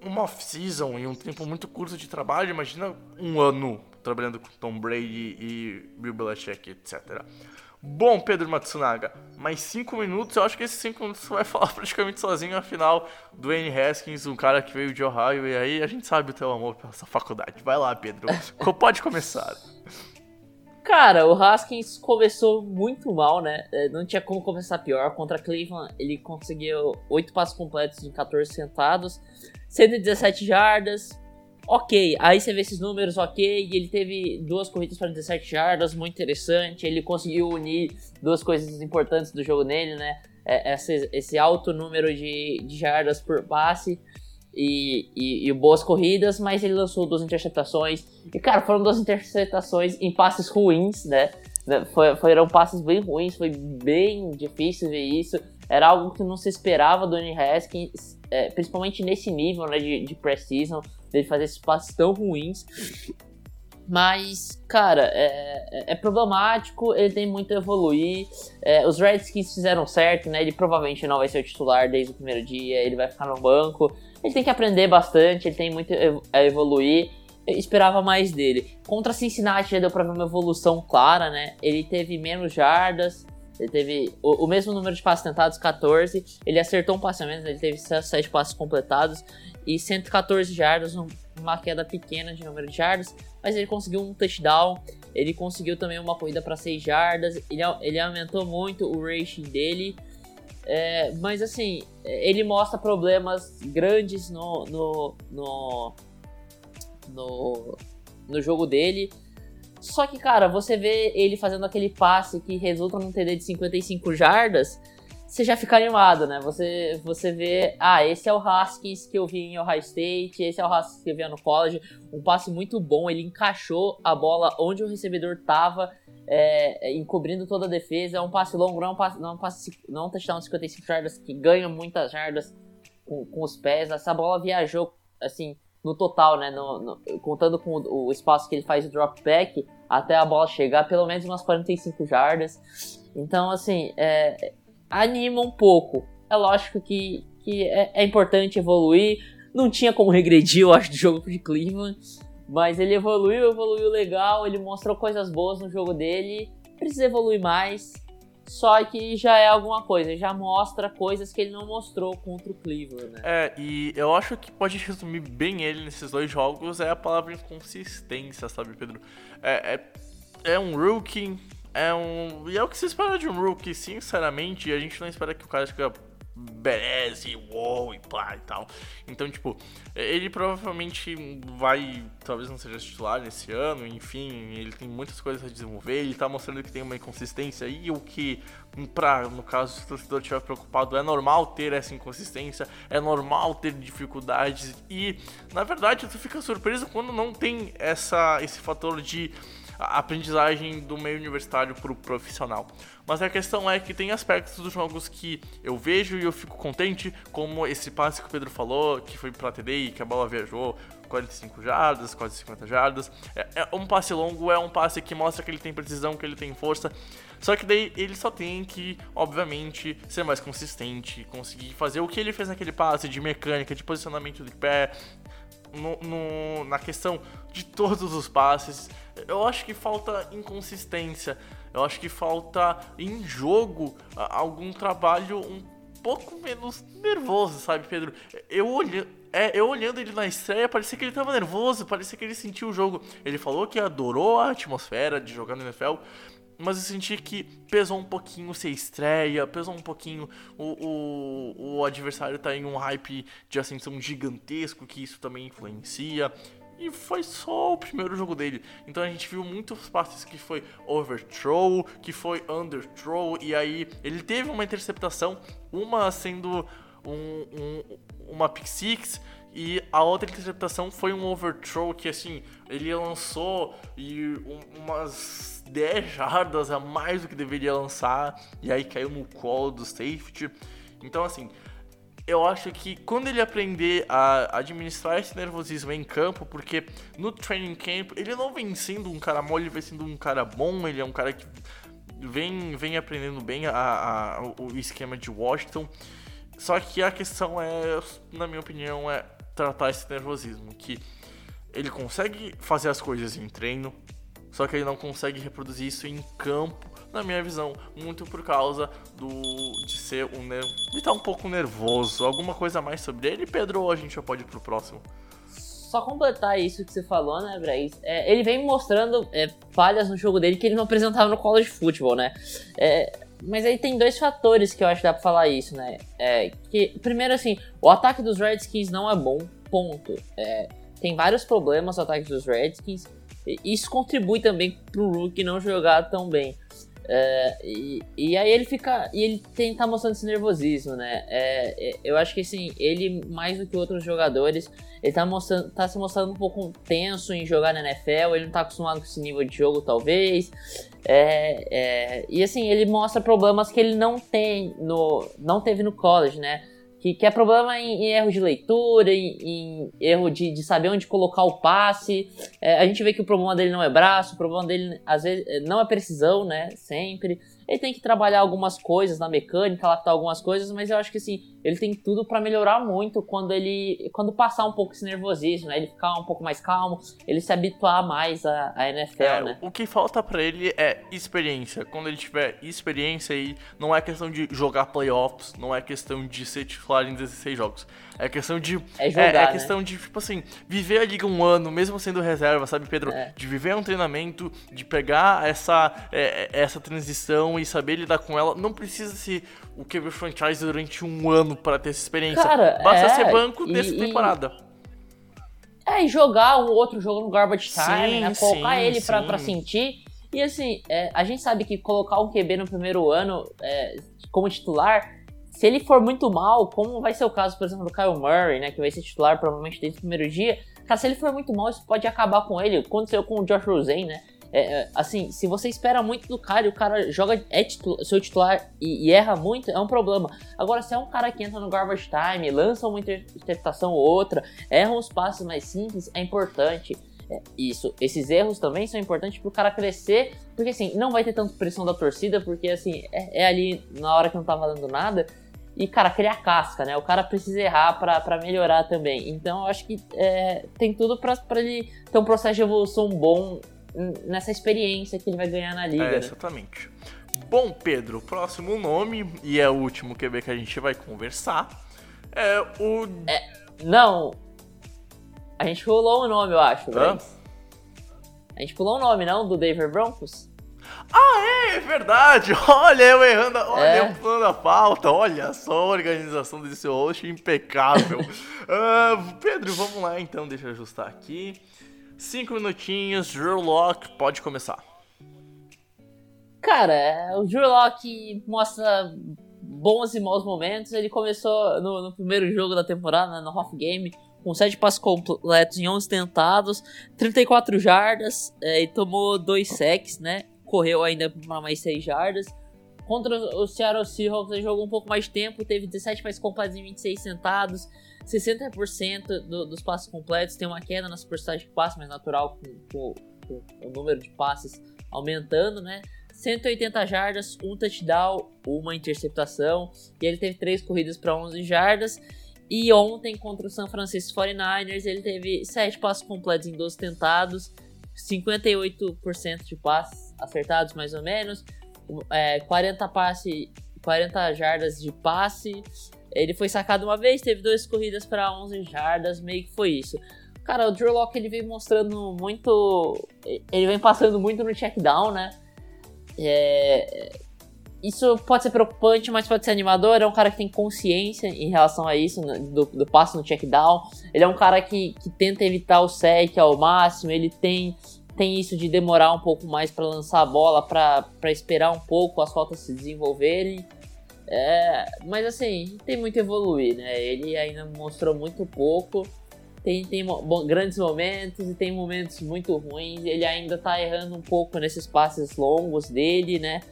uma off-season e um tempo muito curto de trabalho, imagina um ano trabalhando com Tom Brady e Bill Belichick, etc. Bom, Pedro Matsunaga, mais cinco minutos. Eu acho que esses cinco minutos você vai falar praticamente sozinho. Afinal, Dwayne Haskins, um cara que veio de Ohio, e aí a gente sabe o teu amor pela essa faculdade. Vai lá, Pedro. Pode começar. Cara, o Haskins começou muito mal, né? É, não tinha como começar pior. Contra Cleveland, ele conseguiu oito passos completos em 14 sentados, 117 jardas, ok. Aí você vê esses números, ok. Ele teve duas corridas para 17 jardas, muito interessante. Ele conseguiu unir duas coisas importantes do jogo nele, né? É, esse, esse alto número de, de jardas por passe e, e, e, boas corridas, mas ele lançou duas interceptações. E, cara, foram duas interceptações em passes ruins, né? né foi, foram passes bem ruins, foi bem difícil ver isso. Era algo que não se esperava do Annie Haskins, é, principalmente nesse nível né, de, de precision dele fazer esses passes tão ruins. Mas, cara, é, é, é, problemático, ele tem muito a evoluir. É, os Redskins fizeram certo, né? Ele provavelmente não vai ser o titular desde o primeiro dia, ele vai ficar no banco. Ele tem que aprender bastante, ele tem muito a evoluir. Eu esperava mais dele. Contra Cincinnati já deu pra ver uma evolução clara, né? Ele teve menos jardas, ele teve o, o, mesmo número de passes tentados, 14. Ele acertou um passe a menos, ele teve 7 passes completados e 114 jardas, uma queda pequena de número de jardas, mas ele conseguiu um touchdown, ele conseguiu também uma corrida para 6 jardas, ele, ele aumentou muito o rating dele, é, mas assim, ele mostra problemas grandes no, no, no, no, no jogo dele. Só que, cara, você vê ele fazendo aquele passe que resulta num TD de 55 jardas, você já fica animado, né? Você, você vê, ah, esse é o Haskins que eu vi em Ohio State, esse é o Haskins que eu vi no college. Um passe muito bom, ele encaixou a bola onde o recebedor tava, é, encobrindo toda a defesa. É um passe longo, não é um passe, não é um, passe, não é um touchdown de 55 jardas que ganha muitas jardas com, com os pés. Essa bola viajou, assim, no total, né? No, no, contando com o, o, espaço que ele faz de drop back até a bola chegar, pelo menos umas 45 jardas. Então, assim, é, anima um pouco. É lógico que, que é, é, importante evoluir. Não tinha como regredir, eu acho, do jogo de Cleveland. Mas ele evoluiu, evoluiu legal. Ele mostrou coisas boas no jogo dele. Precisa evoluir mais. Só que já é alguma coisa, já mostra coisas que ele não mostrou contra o Cleveland, né? É, e eu acho que pode resumir bem ele nesses dois jogos é a palavra inconsistência, sabe, Pedro? É, é, é um rookie, é um. E é o que se espera de um rookie, sinceramente, a gente não espera que o cara fica beleza, uou, e pá e tal. Então, tipo, ele provavelmente vai, talvez não seja titular nesse ano, enfim, ele tem muitas coisas a desenvolver, ele tá mostrando que tem uma inconsistência aí, o que, pra, no caso, se o torcedor estiver preocupado, é normal ter essa inconsistência, é normal ter dificuldades, e, na verdade, tu fica surpreso quando não tem essa, esse fator de aprendizagem do meio universitário para o profissional. Mas a questão é que tem aspectos dos jogos que eu vejo e eu fico contente, como esse passe que o Pedro falou, que foi para TD que a bola viajou 45 jardas, quase 50 jardas. É, é, um passe longo, é um passe que mostra que ele tem precisão, que ele tem força. Só que daí ele só tem que, obviamente, ser mais consistente, conseguir fazer o que ele fez naquele passe de mecânica, de posicionamento de pé, no, no, na questão de todos os passes. Eu acho que falta inconsistência. Eu acho que falta em jogo algum trabalho um pouco menos nervoso, sabe, Pedro? Eu olhando, é, eu olhando ele na estreia, parecia que ele tava nervoso, parecia que ele sentiu o jogo. Ele falou que adorou a atmosfera de jogar no NFL, mas eu senti que pesou um pouquinho ser estreia, pesou um pouquinho o, o, o adversário tá em um hype de ascensão gigantesco, que isso também influencia. E foi só o primeiro jogo dele. Então a gente viu muitos passes que foi overthrow, que foi underthrow, e aí ele teve uma interceptação, uma sendo um, um, uma pick six, e a outra interceptação foi um overthrow que assim, ele lançou e um, umas 10 jardas a mais do que deveria lançar, e aí caiu no colo do safety. Então assim, eu acho que quando ele aprender a administrar esse nervosismo em campo, porque no training camp ele não vem sendo um cara mole, ele vem sendo um cara bom, ele é um cara que vem, vem aprendendo bem a, a, o esquema de Washington. Só que a questão é, na minha opinião, é tratar esse nervosismo, que ele consegue fazer as coisas em treino, só que ele não consegue reproduzir isso em campo na minha visão, muito por causa do de ser um estar tá um pouco nervoso. Alguma coisa mais sobre ele, Pedro, ou a gente já pode ir pro próximo? Só completar isso que você falou, né, Braz? É, ele vem mostrando é, falhas no jogo dele que ele não apresentava no college football, né? É, mas aí tem dois fatores que eu acho que dá pra falar isso, né? É, que, primeiro, assim, o ataque dos Redskins não é bom, ponto. É, tem vários problemas o ataque dos Redskins. Isso contribui também pro Rookie não jogar tão bem. É, e, e, aí ele fica. E ele tem, tá mostrando esse nervosismo, né? É, é, eu acho que assim, ele, mais do que outros jogadores, ele tá, mostrando, tá se mostrando um pouco tenso em jogar na NFL, ele não tá acostumado com esse nível de jogo, talvez. É, é, e assim, ele mostra problemas que ele não tem no. não teve no college, né? Que, que é problema em, em erro de leitura, em, em erro de, de, saber onde colocar o passe. É, a gente vê que o problema dele não é braço, o problema dele às vezes não é precisão, né? Sempre. Ele tem que trabalhar algumas coisas na mecânica, adaptar algumas coisas, mas eu acho que assim, ele tem tudo para melhorar muito quando ele quando passar um pouco esse nervosismo, né? Ele ficar um pouco mais calmo, ele se habituar mais à, à NFL, é, né? O que falta para ele é experiência. Quando ele tiver experiência aí, não é questão de jogar playoffs, não é questão de ser titular em 16 jogos. É questão de. É, jogar, é, é né? questão de, tipo assim, viver a liga um ano, mesmo sendo reserva, sabe, Pedro? É. De viver um treinamento, de pegar essa, é, é essa transição e saber lidar com ela. Não precisa ser o QB franchise durante um ano para ter essa experiência. Cara, Basta é, ser banco e, dessa temporada. É, e jogar um outro jogo no garbage time, sim, né? Colocar sim, ele pra, sim. pra sentir. E assim, é, a gente sabe que colocar um QB no primeiro ano é, como titular se ele for muito mal, como vai ser o caso, por exemplo, do Kyle Murray, né, que vai ser titular provavelmente desde o primeiro dia, cara, se ele for muito mal, isso pode acabar com ele. Aconteceu com o Josh Rosen, né? É, é, assim, se você espera muito do cara e o cara joga é seu titular e, e, erra muito, é um problema. Agora, se é um cara que entra no garbage time, lança uma interpretação ou outra, erra uns passos mais simples, é importante. É, isso, esses erros também são importantes pro cara crescer, porque assim, não vai ter tanta pressão da torcida, porque assim, é, é ali na hora que não tá valendo nada. E, cara, criar casca, né? O cara precisa errar para melhorar também. Então, eu acho que é, tem tudo para ele ter um processo de evolução bom nessa experiência que ele vai ganhar na liga. É, né? exatamente. Né? Bom, Pedro, o próximo nome, e é o último QB que a gente vai conversar, é o. É, não. A gente pulou o nome, eu acho, Hã? A gente pulou o nome, não? Do Denver Broncos? Ah, é, é verdade! Olha, eu errando, olha, é. eu pulando a pauta, olha só a organização desse host impecável. uh, Pedro, vamos lá então, deixa eu ajustar aqui. Cinco minutinhos, Drew Lock, pode começar. Cara, o Drew Lock mostra bons e maus momentos. Ele começou no, no primeiro jogo da temporada, né, no Off Game, com 7 passos completos em 11 tentados, 34 jardas é, e tomou 2 sacks, né? Correu ainda para mais 6 jardas. Contra o Seattle Seahawks, ele jogou um pouco mais de tempo, teve 17 passos completos em 26 tentados, 60% do, dos passes completos, tem uma queda nas porcentagem de passes, mais natural com, com, com, o número de passes aumentando, né? 180 jardas, um touchdown, uma interceptação, e ele teve três corridas para 11 jardas. E ontem contra o San Francisco 49ers, ele teve 7 passes completos em 12 tentados, 58% de passes acertados mais ou menos, é, 40 passe, 40 jardas de passe ele foi sacado uma vez, teve duas corridas para 11 jardas, meio que foi isso. Cara, o Drew Locke ele vem mostrando muito. Ele vem passando muito no check down, né? É, isso pode ser preocupante, mas pode ser animador. É um cara que tem consciência em relação a isso, né, do, do passo no check down. Ele é um cara que, que tenta evitar o sec ao máximo. Ele tem, tem isso de demorar um pouco mais para lançar a bola, para esperar um pouco as faltas se desenvolverem. É, mas assim, tem muito a evoluir, né? Ele ainda mostrou muito pouco. Tem, tem grandes momentos e tem momentos muito ruins. Ele ainda tá errando um pouco nesses passes longos dele, né?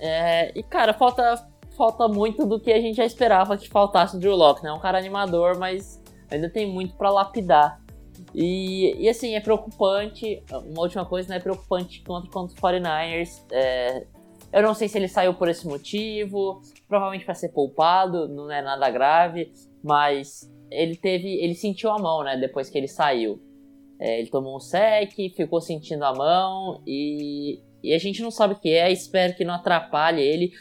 É, e cara, falta, falta muito do que a gente já esperava que faltasse o Drew Locke, né? Um cara animador, mas ainda tem muito para lapidar. E, e, assim, é preocupante. Uma última coisa, né? É preocupante contra, contra os 49ers. É, eu não sei se ele saiu por esse motivo, provavelmente para ser poupado, não é nada grave, mas ele teve, ele sentiu a mão, né, depois que ele saiu. É, ele tomou um sec, ficou sentindo a mão e, e a gente não sabe o que é, espero que não atrapalhe ele,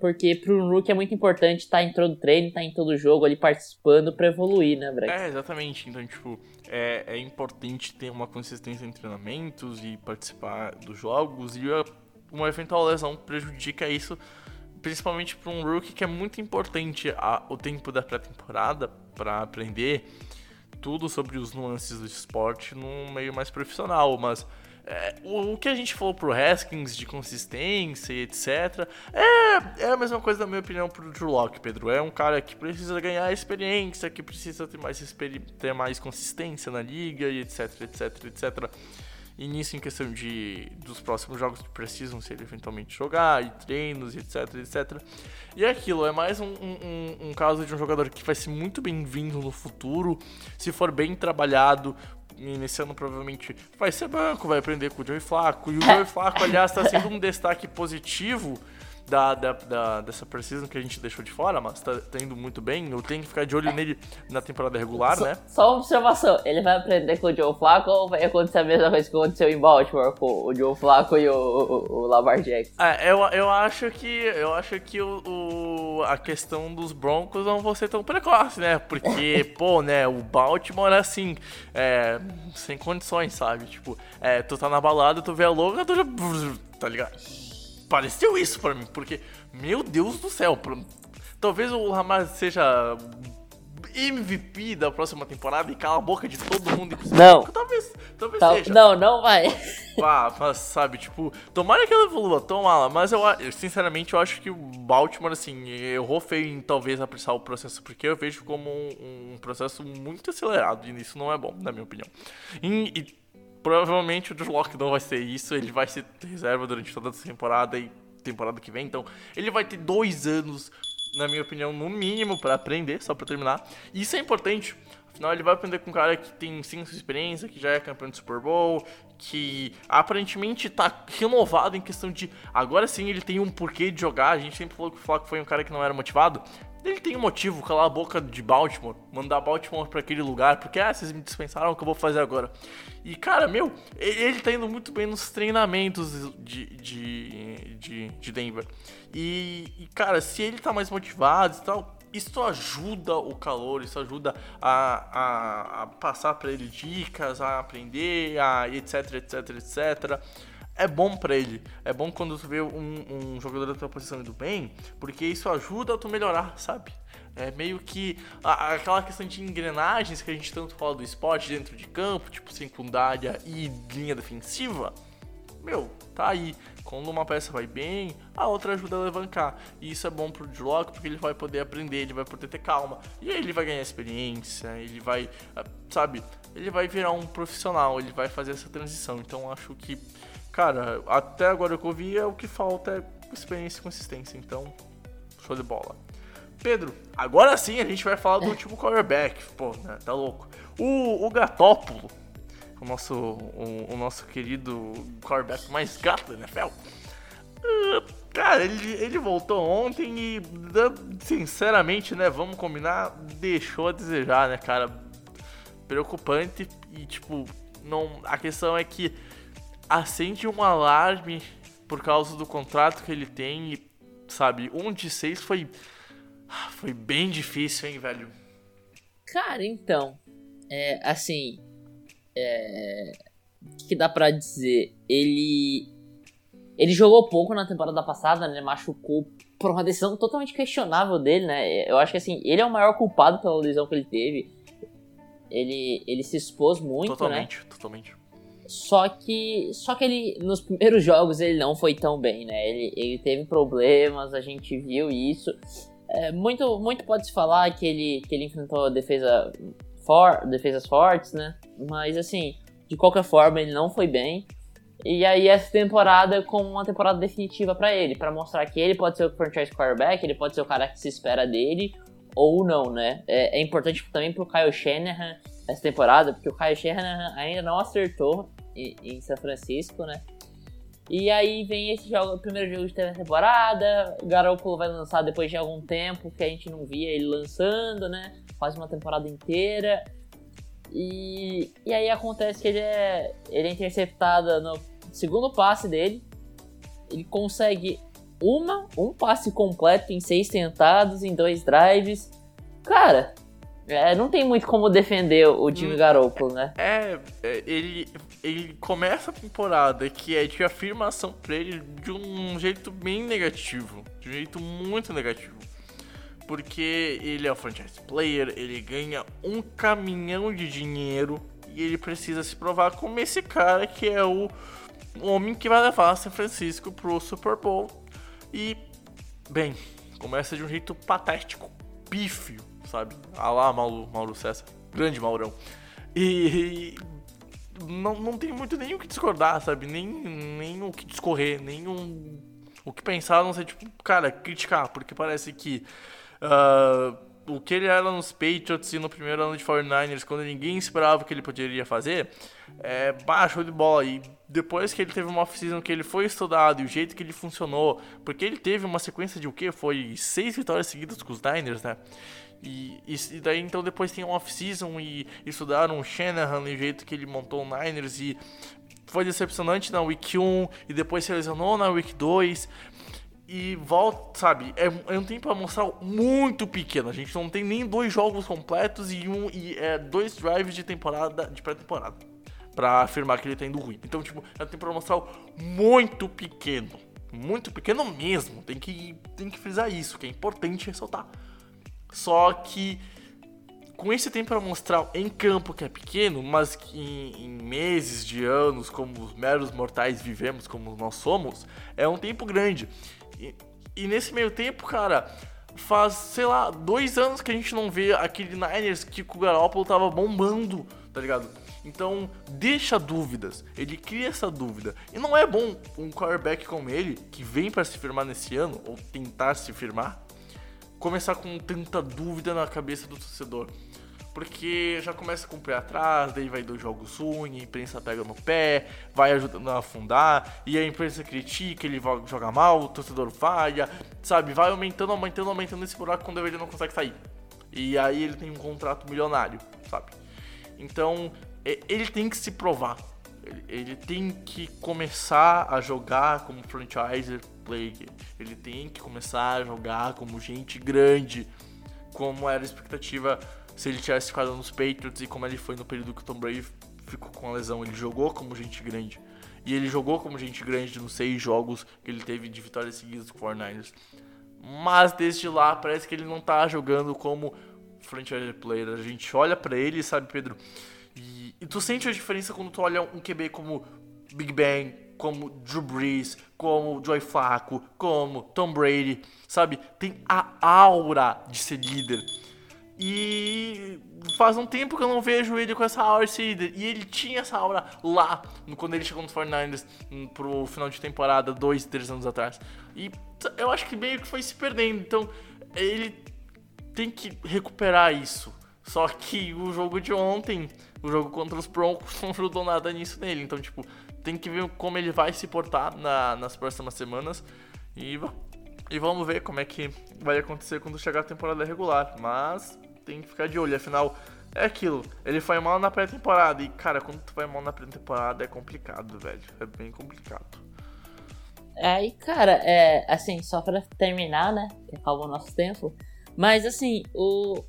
porque para um rookie é muito importante estar tá em todo treino, estar tá em todo jogo ali participando para evoluir, né, Breck? É, exatamente. Então, tipo, é, é importante ter uma consistência em treinamentos e participar dos jogos e uma eventual lesão prejudica isso, principalmente para um rookie que é muito importante a, o tempo da pré-temporada para aprender tudo sobre os nuances do esporte num meio mais profissional, mas é, o, o, que a gente falou pro Haskins de consistência e etc. É, é a mesma coisa, na minha opinião, pro Drew Locke, Pedro. É um cara que precisa ganhar experiência, que precisa ter mais, ter mais consistência na liga e etc, etc, etc. E nisso, em questão de dos próximos jogos que precisam ser eventualmente jogar, e treinos, etc, etc. E é aquilo, é mais um, um, um caso de um jogador que vai ser muito bem-vindo no futuro, se for bem trabalhado, iniciando provavelmente vai ser banco, vai aprender com o Joey Flaco. E o Joey Flaco, aliás, está sendo um destaque positivo da, da, da, dessa Precision que a gente deixou de fora, mas tá, tá, indo muito bem. Eu tenho que ficar de olho nele na temporada regular, só, né? Só uma observação: ele vai aprender com o Joe Flacco ou vai acontecer a mesma coisa que aconteceu em Baltimore com o Joe Flacco e o, o, o Lamar Jackson? É, eu, eu acho que, eu acho que o, o, a questão dos Broncos não vai ser tão precoce, né? Porque, pô, né, o Baltimore, assim, é, sem condições, sabe? Tipo, é, tu tá na balada, tu vê a louca, tu já. Tá ligado? Pareceu isso para mim, porque, meu Deus do céu, talvez o Lamar seja MVP da próxima temporada e cala a boca de todo mundo. Não. Talvez, talvez Tá- seja. não, não vai. Ah, mas sabe, tipo, tomara que ela evolua, tomara, mas eu, sinceramente eu acho que o Baltimore, assim, errou feio em talvez apressar o processo, porque eu vejo como um, um processo muito acelerado, e isso não é bom, na minha opinião. E, e provavelmente o Drew não vai ser isso, ele vai ser reserva durante toda essa temporada e temporada que vem, então ele vai ter dois anos, na minha opinião, no mínimo, pra aprender, só pra terminar. Isso é importante, Afinal, ele vai aprender com um cara que tem sua experiência, que já é campeão de Super Bowl, que aparentemente tá renovado em questão de agora sim ele tem um porquê de jogar. A gente sempre falou que o Flock foi um cara que não era motivado. Ele tem um motivo, calar a boca de Baltimore, mandar Baltimore pra aquele lugar, porque ah, vocês me dispensaram o que eu vou fazer agora. E cara, meu, ele tá indo muito bem nos treinamentos de, de, de, de Denver. E, e, cara, se ele tá mais motivado e tal, isso ajuda o calor, isso ajuda a, a, a passar pra ele dicas, a aprender, a etc, etc, etc. É bom pra ele. É bom quando tu vê um, um jogador da tua posição indo bem, porque isso ajuda a tu melhorar, sabe? É meio que a- aquela questão de engrenagens que a gente tanto fala do esporte dentro de campo, tipo secundária e linha defensiva. Meu, tá aí. Quando uma peça vai bem, a outra ajuda a alavancar. E isso é bom pro Drock porque ele vai poder aprender, ele vai poder ter calma. E ele vai ganhar experiência, ele vai, ah, sabe, ele vai virar um profissional, ele vai fazer essa transição. Então acho que, cara, até agora o que eu vi é o que falta é experiência e consistência. Então, show de bola. Pedro, agora sim a gente vai falar do último quarterback. Pô, né, tá louco. O, o Gatópolo, o nosso, o, o nosso querido quarterback mais gato da NFL. Ah, Cara, ele, ele voltou ontem e, sinceramente, né, vamos combinar, deixou a desejar, né, cara? Preocupante e, tipo, não, a questão é que acende um alarme por causa do contrato que ele tem e, sabe, um de seis foi, foi bem difícil, hein, velho? Cara, então, é, assim, é, o que, que dá pra dizer? Ele, ele jogou pouco na temporada passada, né? Machucou por uma decisão totalmente questionável dele, né? Eu acho que assim, ele é o maior culpado pela lesão que ele teve. Ele, ele se expôs muito, né? totalmente, totalmente. Só que, só que ele nos primeiros jogos ele não foi tão bem, né? Ele, ele teve problemas, a gente viu isso. É, muito, muito pode se falar que ele, que ele enfrentou defesa for, defesas fortes, né? Mas assim, de qualquer forma ele não foi bem. E aí essa temporada como uma temporada definitiva pra ele, pra mostrar que ele pode ser o franchise quarterback, ele pode ser o cara que se espera dele ou não, né? É, é importante também pro Kyle Shanahan essa temporada, porque o Kyle Shanahan ainda não acertou em, São Francisco, né? E aí vem esse jogo, o primeiro jogo de temporada, o Garoppolo vai lançar depois de algum tempo que a gente não via ele lançando, né? Quase uma temporada inteira. E, e aí acontece que ele é, ele é interceptado no segundo passe dele. Ele consegue uma, um passe completo em seis tentados, em dois drives. Cara, é, não tem muito como defender o time Hum. Garoppolo, né? É, é, ele, ele começa a temporada que é de afirmação pra ele de um jeito bem negativo. De um jeito muito negativo. Porque ele é o franchise player, ele ganha um caminhão de dinheiro e ele precisa se provar como esse cara que é o homem que vai levar São Francisco pro Super Bowl. E, bem, começa de um jeito patético, pífio, sabe? Ah lá, Mauro, Mauro César, grande Maurão. E não, não tem muito nem o que discordar, sabe? Nem, nem o que discorrer, nem um, o que pensar, não sei, tipo, cara, criticar, porque parece que ah, o que ele era nos Patriots e no primeiro ano de 49ers, quando ninguém esperava que ele poderia fazer, é baixo de bola. E depois que ele teve uma off-season que ele foi estudado e o jeito que ele funcionou, porque ele teve uma sequência de o que? Foi seis vitórias seguidas com os Niners, né? E, e, e daí então depois tem um off-season e estudaram o Shanahan e o jeito que ele montou o Niners e foi decepcionante na Week 1 e depois se lesionou na Week 2 e volta, sabe, é, é um tempo amostral muito pequeno. A gente não tem nem dois jogos completos e um e é, dois drives de temporada, de pré-temporada, pra afirmar que ele tá indo ruim. Então, tipo, é um tempo amostral muito pequeno, muito pequeno mesmo. Tem que tem que frisar isso, que é importante ressaltar. Só que com esse tempo para mostrar em campo que é pequeno, mas que em, em, meses de anos, como os meros mortais vivemos, como nós somos, é um tempo grande. E, e nesse meio tempo, cara, faz, sei lá, dois anos que a gente não vê aquele Niners que o Garoppolo tava bombando, tá ligado? Então, deixa dúvidas. Ele cria essa dúvida. E não é bom um quarterback como ele, que vem para se firmar nesse ano, ou tentar se firmar, começar com tanta dúvida na cabeça do torcedor. Porque já começa com o pé atrás, daí vai do jogo ruim, a imprensa pega no pé, vai ajudando a afundar, e a imprensa critica, ele joga mal, o torcedor falha, sabe? Vai aumentando, aumentando, aumentando esse buraco quando ele não consegue sair. E aí ele tem um contrato milionário, sabe? Então, ele tem que se provar. Ele, tem que começar a jogar como franchise player. Ele tem que começar a jogar como gente grande, como era a expectativa se ele tivesse ficado nos Patriots e como ele foi no período que o Tom Brady ficou com a lesão. Ele jogou como gente grande. E ele jogou como gente grande nos seis jogos que ele teve de vitórias seguidas com o 49ers. Mas desde lá parece que ele não tá jogando como franchise player. A gente olha para ele, sabe, Pedro? E, tu sente a diferença quando tu olha um QB como Big Bang, como Drew Brees, como Joy Flacco, como Tom Brady, sabe? Tem a aura de ser líder. E faz um tempo que eu não vejo ele com essa aura de ser líder. E ele tinha essa aura lá, quando ele chegou nos 49ers hum, pro final de temporada, dois, três anos atrás. E eu acho que meio que foi se perdendo. Então ele tem que recuperar isso. Só que o jogo de ontem, o jogo contra os Broncos, não ajudou nada nisso nele. Então, tipo, tem que ver como ele vai se portar na, nas próximas semanas. E, e vamos ver como é que vai acontecer quando chegar a temporada regular. Mas tem que ficar de olho, afinal, é aquilo. Ele foi mal na pré-temporada. E, cara, quando tu vai mal na pré-temporada é complicado, velho. É bem complicado. É, e cara, é, assim, só pra terminar, né? Que acabou o nosso tempo. Mas assim, o,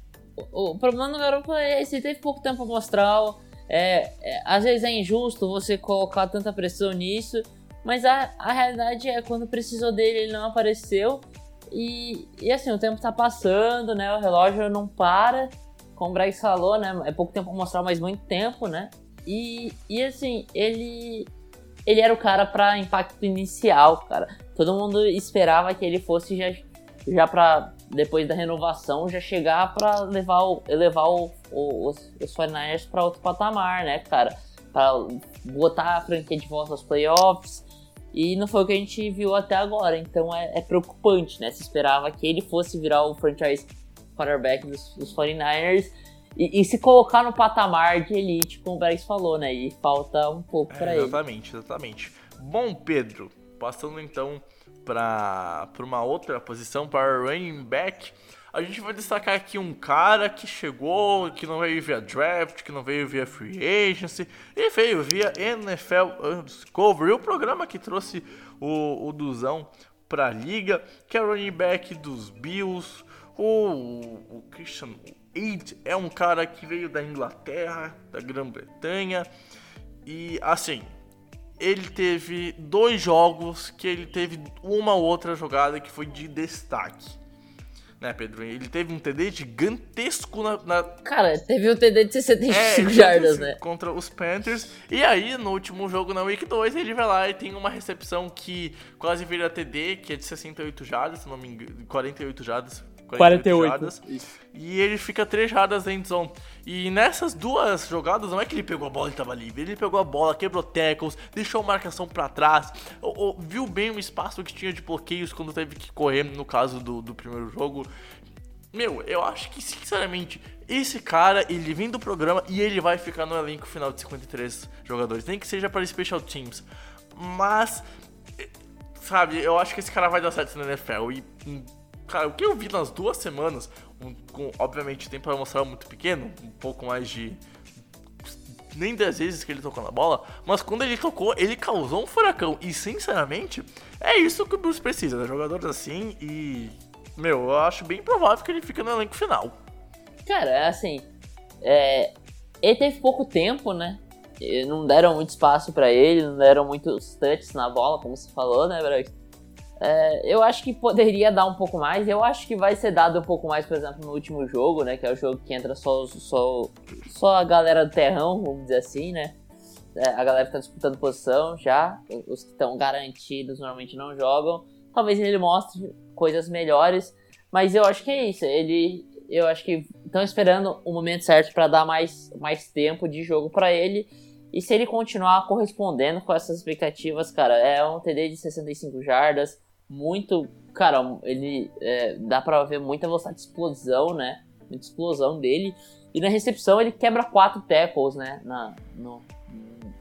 o, problema do garoto é esse, teve pouco tempo pra mostrar. É, é, às vezes é injusto você colocar tanta pressão nisso, mas a, a realidade é quando precisou dele ele não apareceu. E, e assim, o tempo tá passando, né? O relógio não para. Como o Bryce falou, né? É pouco tempo mostrar, mas muito tempo, né? E, e assim, ele. Ele era o cara para impacto inicial, cara. Todo mundo esperava que ele fosse já, já pra depois da renovação, já chegar para levar o, elevar o, o, os, os 49ers para outro patamar, né, cara? Para botar a franquia de volta aos playoffs. E não foi o que a gente viu até agora, então é, é preocupante, né? Se esperava que ele fosse virar o franchise quarterback dos, dos 49ers e, e, se colocar no patamar de elite, como o Beres falou, né? E falta um pouco para é, ele. Exatamente, exatamente. Bom, Pedro, passando então para uma outra posição, para running back, a gente vai destacar aqui um cara que chegou, que não veio via draft, que não veio via free agency, e veio via NFL Discovery, o programa que trouxe o, o Duzão para a liga, que é o running back dos Bills, o, o Christian Aid é um cara que veio da Inglaterra, da Grã-Bretanha, e assim, ele teve dois jogos que ele teve uma outra jogada que foi de destaque. Né, Pedro? Ele teve um TD gigantesco na. na... Cara, teve um TD de 65 é, jardas, né? Contra os Panthers. E aí, no último jogo, na Week 2, ele vai lá e tem uma recepção que quase vira TD, que é de 68 jardas, se não me engano. 48 jardas, 48, jardas. E ele fica 3 jardas dentro zone. E nessas duas jogadas, não é que ele pegou a bola e estava livre. Ele pegou a bola, quebrou tackles, deixou a marcação para trás, ou, ou, viu bem o espaço que tinha de bloqueios quando teve que correr, no caso do, do primeiro jogo. Meu, eu acho que, sinceramente, esse cara, ele vem do programa e ele vai ficar no elenco final de 53 jogadores. Nem que seja para Special Teams. Mas, sabe, eu acho que esse cara vai dar certo na NFL. E Cara, o que eu vi nas duas semanas, um, com, obviamente, tempo para mostrar muito pequeno, um pouco mais de. Nem 10 vezes que ele tocou na bola, mas quando ele tocou, ele causou um furacão. E sinceramente, é isso que o Bruce precisa, né? Jogadores assim e. Meu, eu acho bem provável que ele fique no elenco final. Cara, é assim. É, ele teve pouco tempo, né? Não deram muito espaço para ele, não deram muitos touches na bola, como você falou, né, Braga? É, eu acho que poderia dar um pouco mais. Eu acho que vai ser dado um pouco mais, por exemplo, no último jogo, né? Que é o jogo que entra só, só, só a galera do terrão, vamos dizer assim, né? É, a galera que tá disputando posição já. Os que estão garantidos normalmente não jogam. Talvez ele mostre coisas melhores. Mas eu acho que é isso. Ele. Eu acho que estão esperando o momento certo para dar mais, mais tempo de jogo para ele. E se ele continuar correspondendo com essas expectativas, cara, é um TD de 65 jardas, muito. Cara, ele é, dá pra ver muita velocidade de explosão, né? Muita explosão dele. E na recepção ele quebra quatro tackles, né? Na, no,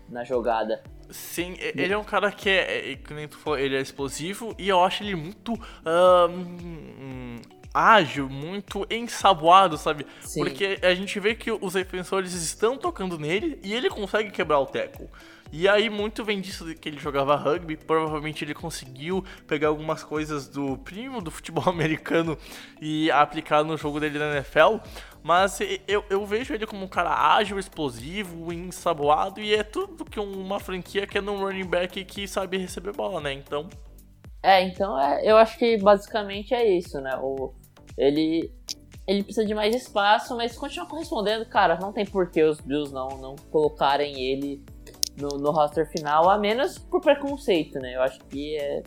na jogada. Sim, ele é um cara que é, é, que nem tu falou, ele é explosivo e eu acho ele muito um, ágil, muito ensaboado, sabe? Sim. Porque a gente vê que os defensores estão tocando nele e ele consegue quebrar o tackle. E aí muito vem disso que ele jogava rugby, provavelmente ele conseguiu pegar algumas coisas do primo do futebol americano e aplicar no jogo dele na NFL. Mas eu, eu vejo ele como um cara ágil, explosivo, ensaboado e é tudo que uma franquia que é num running back que sabe receber bola, né? Então. É, então é, eu acho que basicamente é isso, né? O, ele, ele precisa de mais espaço, mas continua correspondendo, cara. Não tem por que os Bills não, não colocarem ele no, no roster final, a menos por preconceito, né? Eu acho que é,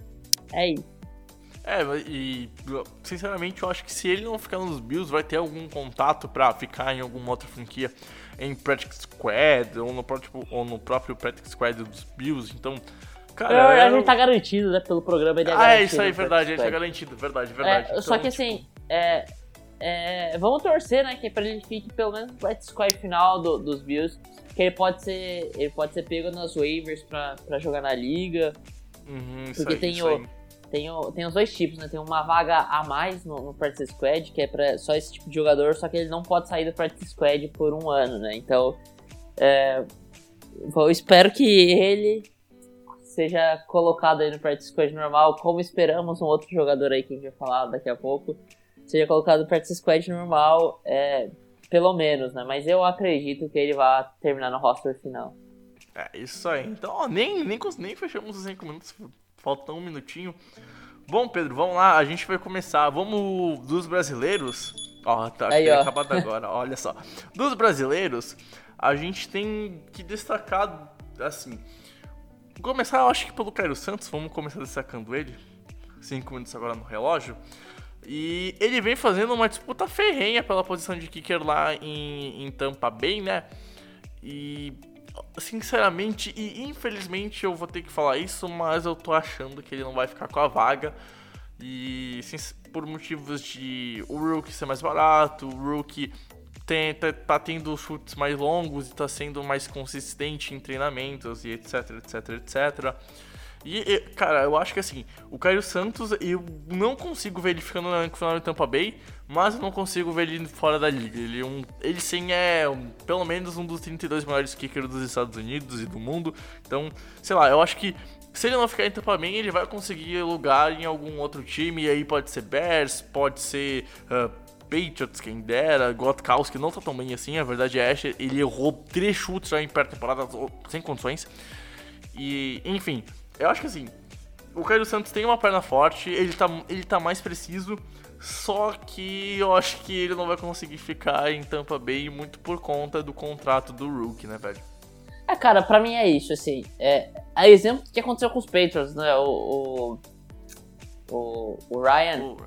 é isso. É, e sinceramente eu acho que se ele não ficar nos Bills, vai ter algum contato para ficar em alguma outra franquia em Practice Squad ou no, próprio, ou no próprio Practice Squad dos Bills. Então, cara. Eu, a gente tá garantido, né? Pelo programa ele é Ah, é isso aí, verdade, ele tá garantido, verdade, verdade. É, então, só que assim, tipo... é, é, vamos torcer, né? Que pra ele fique pelo menos no Squad final do, dos Bills que ele pode ser, ele pode ser pego nas waivers pra, pra jogar na liga. Uhum, porque aí, tem, o, tem, o, tem os dois tipos, né? Tem uma vaga a mais no, no Practice Squad, que é pra só esse tipo de jogador, só que ele não pode sair do Practice Squad por um ano, né? Então, é, eu espero que ele seja colocado aí no Practice Squad normal, como esperamos um outro jogador aí que a gente vai falar daqui a pouco, seja colocado no Practice Squad normal, é, pelo menos, né? Mas eu acredito que ele vai terminar no roster final. É, isso aí. Então, ó, nem, nem, nem fechamos os 5 minutos, falta um minutinho. Bom, Pedro, vamos lá, a gente vai começar. Vamos dos brasileiros. Ó, tá aí, ó. acabado agora, olha só. Dos brasileiros, a gente tem que destacar, assim. Começar, eu acho que pelo Cairo Santos, vamos começar destacando ele. 5 minutos agora no relógio. E ele vem fazendo uma disputa ferrenha pela posição de kicker lá em, em Tampa Bay, né? E sinceramente e infelizmente eu vou ter que falar isso, mas eu tô achando que ele não vai ficar com a vaga. E por motivos de o Rookie ser mais barato, o Rookie tem, tá, tá, tendo chutes mais longos e tá sendo mais consistente em treinamentos e etc, etc, etc. E, cara, eu acho que assim, o Caio Santos, eu não consigo ver ele ficando no final de Tampa Bay, mas eu não consigo ver ele fora da liga. Ele, é um, ele sim é um, pelo menos um dos 32 maiores kickers dos Estados Unidos e do mundo. Então, sei lá, eu acho que se ele não ficar em Tampa Bay, ele vai conseguir lugar em algum outro time. E aí pode ser Bears, pode ser uh, Patriots, quem dera. Gotkowski não tá tão bem assim, a verdade é essa. Ele errou três chutes já em pré-temporada sem condições. E, enfim, eu acho que assim, o Caio Santos tem uma perna forte, ele tá, ele tá mais preciso, só que eu acho que ele não vai conseguir ficar em Tampa Bay muito por conta do contrato do Rook, né, velho? É, cara, pra mim é isso, assim. É, é exemplo do que aconteceu com os Patriots, né? O. O, o, o Ryan. O,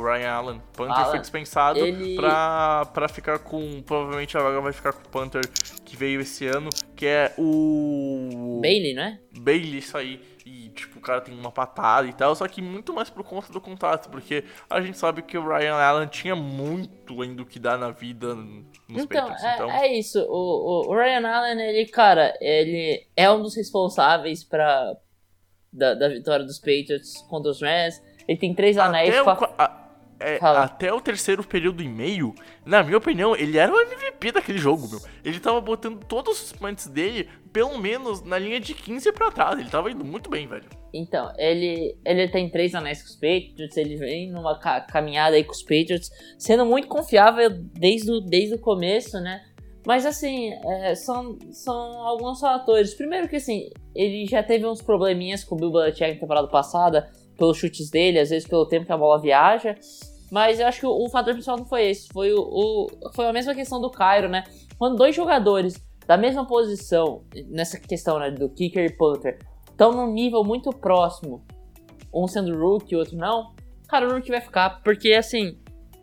o Ryan Allen. Panther Allen, foi dispensado ele... pra, pra ficar com. Provavelmente a vaga vai ficar com o Panther que veio esse ano, que é o. Bailey, né? Bailey, isso aí tipo, o cara tem uma patada e tal, só que muito mais por conta do contrato, porque a gente sabe que o Ryan Allen tinha muito ainda o que dar na vida nos então, Patriots, é, então... É isso, o, o, Ryan Allen, ele, cara, ele é um dos responsáveis pra, da, da vitória dos Patriots contra os Rams, ele tem três anéis... Até o, a, é, até o terceiro período e meio, na minha opinião, ele era o MVP daquele jogo, meu. Ele tava botando todos os pontos dele, pelo menos na linha de 15 pra trás. Ele tava indo muito bem, velho. Então, ele, ele tem três anéis com os Patriots, ele vem numa ca caminhada aí com os Patriots, sendo muito confiável desde o, desde o começo, né? Mas assim, é, são, são alguns fatores. Primeiro que assim, ele já teve uns probleminhas com o Bill Belichick na temporada passada, pelos chutes dele, às vezes pelo tempo que a bola viaja. Mas eu acho que o, o fator principal não foi esse. Foi, o, o, foi a mesma questão do Cairo, né? Quando dois jogadores da mesma posição, nessa questão né, do kicker e punter, estão num nível muito próximo, um sendo rookie e outro não, cara, o rookie vai ficar. Porque, assim,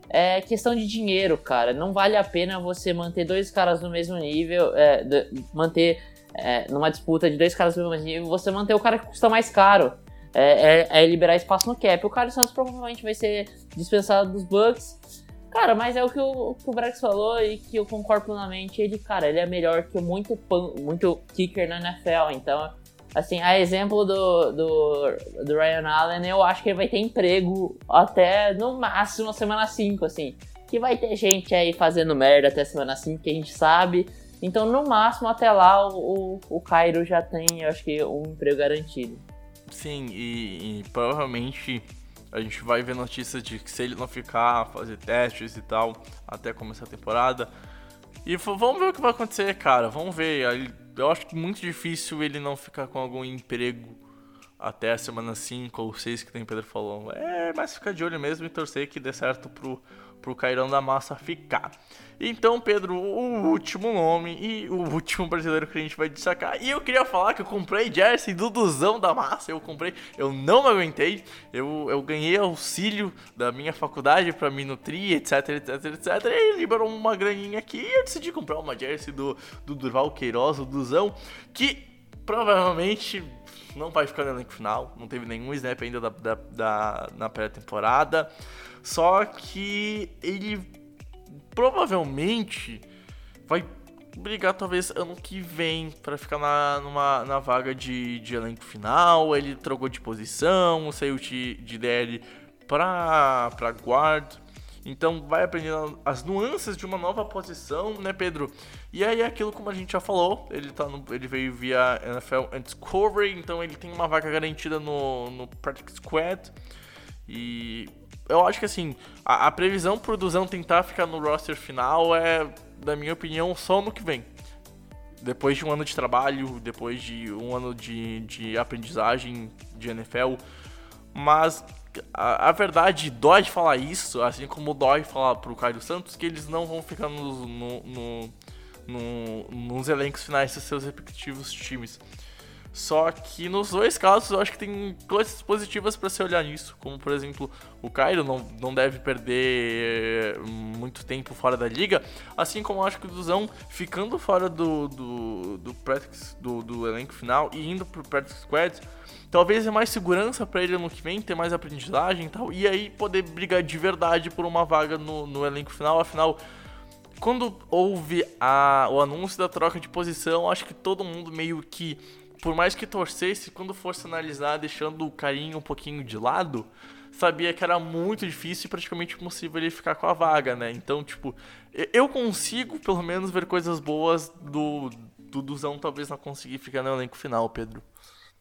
é questão de dinheiro, cara. Não vale a pena você manter dois caras no mesmo nível, é, manter é, numa disputa de dois caras no mesmo nível, você manter o cara que custa mais caro. É, é, é liberar espaço no cap. O Carlos Santos provavelmente vai ser dispensado dos Bucks. Cara, mas é o que o, que o Brex falou e que eu concordo plenamente. Ele, cara, ele é melhor que muito, muito kicker na NFL. Então, assim, a exemplo do, do, do Ryan Allen, eu acho que ele vai ter emprego até no máximo a semana 5, assim. Que vai ter gente aí fazendo merda até semana 5, que a gente sabe. Então, no máximo, até lá, o, o, o Cairo já tem, eu acho que, um emprego garantido. Sim, e, e provavelmente a gente vai ver notícias de que se ele não ficar, fazer testes e tal, até começar a temporada. E vamos ver o que vai acontecer, cara. Vamos ver. Eu acho que muito difícil ele não ficar com algum emprego até a semana 5 ou 6 que tem Pedro falou. É, mas ficar de olho mesmo e torcer que dê certo pro, pro Cairão da Massa ficar. Então, Pedro, o último nome e o último brasileiro que a gente vai destacar. E eu queria falar que eu comprei jersey do Duzão da Massa. Eu comprei, eu não me aguentei. Eu, eu ganhei auxílio da minha faculdade para me nutrir, etc, etc, etc. E liberou uma graninha aqui e eu decidi comprar uma jersey do, do Durval Queiroz, o Duzão, que provavelmente não vai ficar no elenco final. Não teve nenhum snap ainda da, da, da na pré-temporada. Só que ele provavelmente vai brigar talvez ano que vem para ficar na, numa, na vaga de, de elenco final. Ele trocou de posição, saiu de, de DL para pra guard. Então vai aprendendo as nuances de uma nova posição, né, Pedro? E aí é aquilo como a gente já falou, ele tá no, ele veio via NFL Discovery, então ele tem uma vaga garantida no, no Practice Squad. E eu acho que assim, a, a previsão pro Duzão tentar ficar no roster final é, na minha opinião, só no que vem. Depois de um ano de trabalho, depois de um ano de, de aprendizagem de NFL. Mas a, a, verdade dói de falar isso, assim como dói falar pro Caio Santos, que eles não vão ficar no, no, no, no, nos elencos finais dos seus respectivos times. Só que nos dois casos eu acho que tem coisas positivas para se olhar nisso, como por exemplo o Cairo não, não deve perder eh, muito tempo fora da liga, assim como eu acho que o Duzão ficando fora do, do, do, practice, do, do elenco final e indo pro Practice Squad, talvez é mais segurança para ele no que vem, ter mais aprendizagem e tal, e aí poder brigar de verdade por uma vaga no, no elenco final, afinal quando houve a, o anúncio da troca de posição, acho que todo mundo meio que por mais que torcesse, quando fosse analisar, deixando o carinho um pouquinho de lado, sabia que era muito difícil e praticamente impossível ele ficar com a vaga, né? Então, tipo, eu consigo pelo menos ver coisas boas do, do Duzão talvez não conseguir ficar no elenco final, Pedro.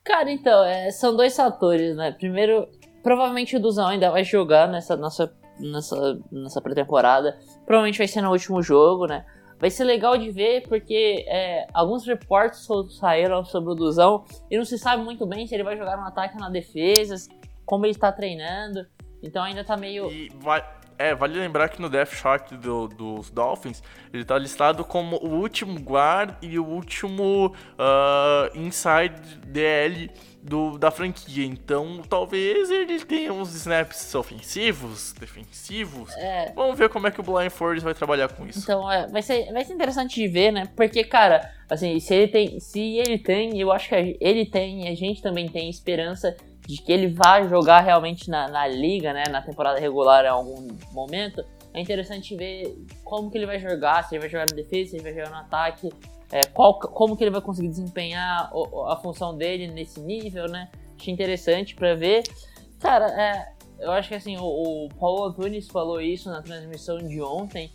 Cara, então, é, são dois fatores, né? Primeiro, provavelmente o Duzão ainda vai jogar nessa nossa, nessa, nessa pré-temporada. Provavelmente vai ser no último jogo, né? Vai ser legal de ver porque é, alguns reportes saíram sobre o Duzão e não se sabe muito bem se ele vai jogar no ataque ou na defesa, como ele está treinando. Então ainda tá meio. E vai, é, vale lembrar que no Death Chart do, dos Dolphins, ele tá listado como o último guard e o último uh, inside DL do, da franquia. Então, talvez ele tenha uns snaps ofensivos, defensivos. É. Vamos ver como é que o Blind Force vai trabalhar com isso. Então, é, vai, ser, vai ser interessante de ver, né? Porque, cara, assim, se ele tem, se ele tem, eu acho que ele tem e a gente também tem esperança de que ele vai jogar realmente na, na liga, né? Na temporada regular em algum momento. É interessante ver como que ele vai jogar, se ele vai jogar na defesa, se ele vai jogar no ataque é, qual, como que ele vai conseguir desempenhar a função dele nesse nível, né? Achei interessante para ver. Cara, é, eu acho que assim, o, o, Paulo Antunes falou isso na transmissão de ontem,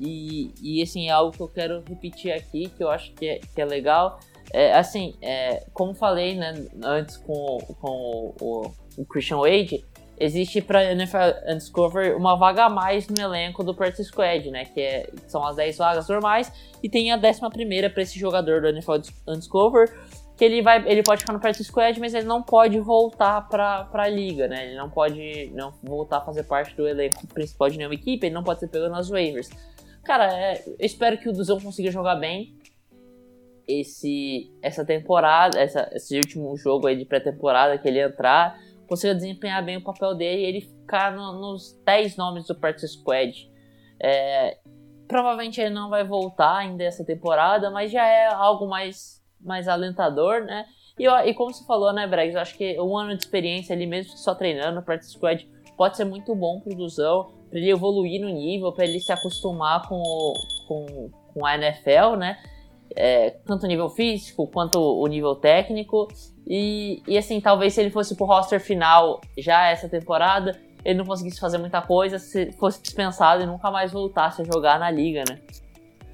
e, e assim, é algo que eu quero repetir aqui, que eu acho que é, que é legal. É, assim, é, como falei né, antes com, com o, o Christian Wade, existe para NFL Undiscover uma vaga a mais no elenco do Practice Squad, né? Que, é, que são as 10 vagas normais e tem a 11 para esse jogador do NFL Undiscover. que ele vai, ele pode ficar no practice squad, mas ele não pode voltar para a liga, né? Ele não pode não voltar a fazer parte do elenco principal de nenhuma equipe, ele não pode ser pego nas waivers. Cara, é, eu espero que o Duzão consiga jogar bem esse essa temporada, essa, esse último jogo aí de pré-temporada que ele entrar, consiga desempenhar bem o papel dele e ele ficar no, nos 10 nomes do practice squad. É, provavelmente ele não vai voltar ainda essa temporada, mas já é algo mais, mais alentador, né? E, e como você falou, né, Bregs, acho que um ano de experiência ali mesmo só treinando no practice squad pode ser muito bom pro Duzão, para ele evoluir no nível, para ele se acostumar com, com, com a NFL, né? É, tanto o nível físico quanto o nível técnico. E, e assim, talvez se ele fosse pro roster final já essa temporada, ele não conseguisse fazer muita coisa, se fosse dispensado e nunca mais voltasse a jogar na liga, né?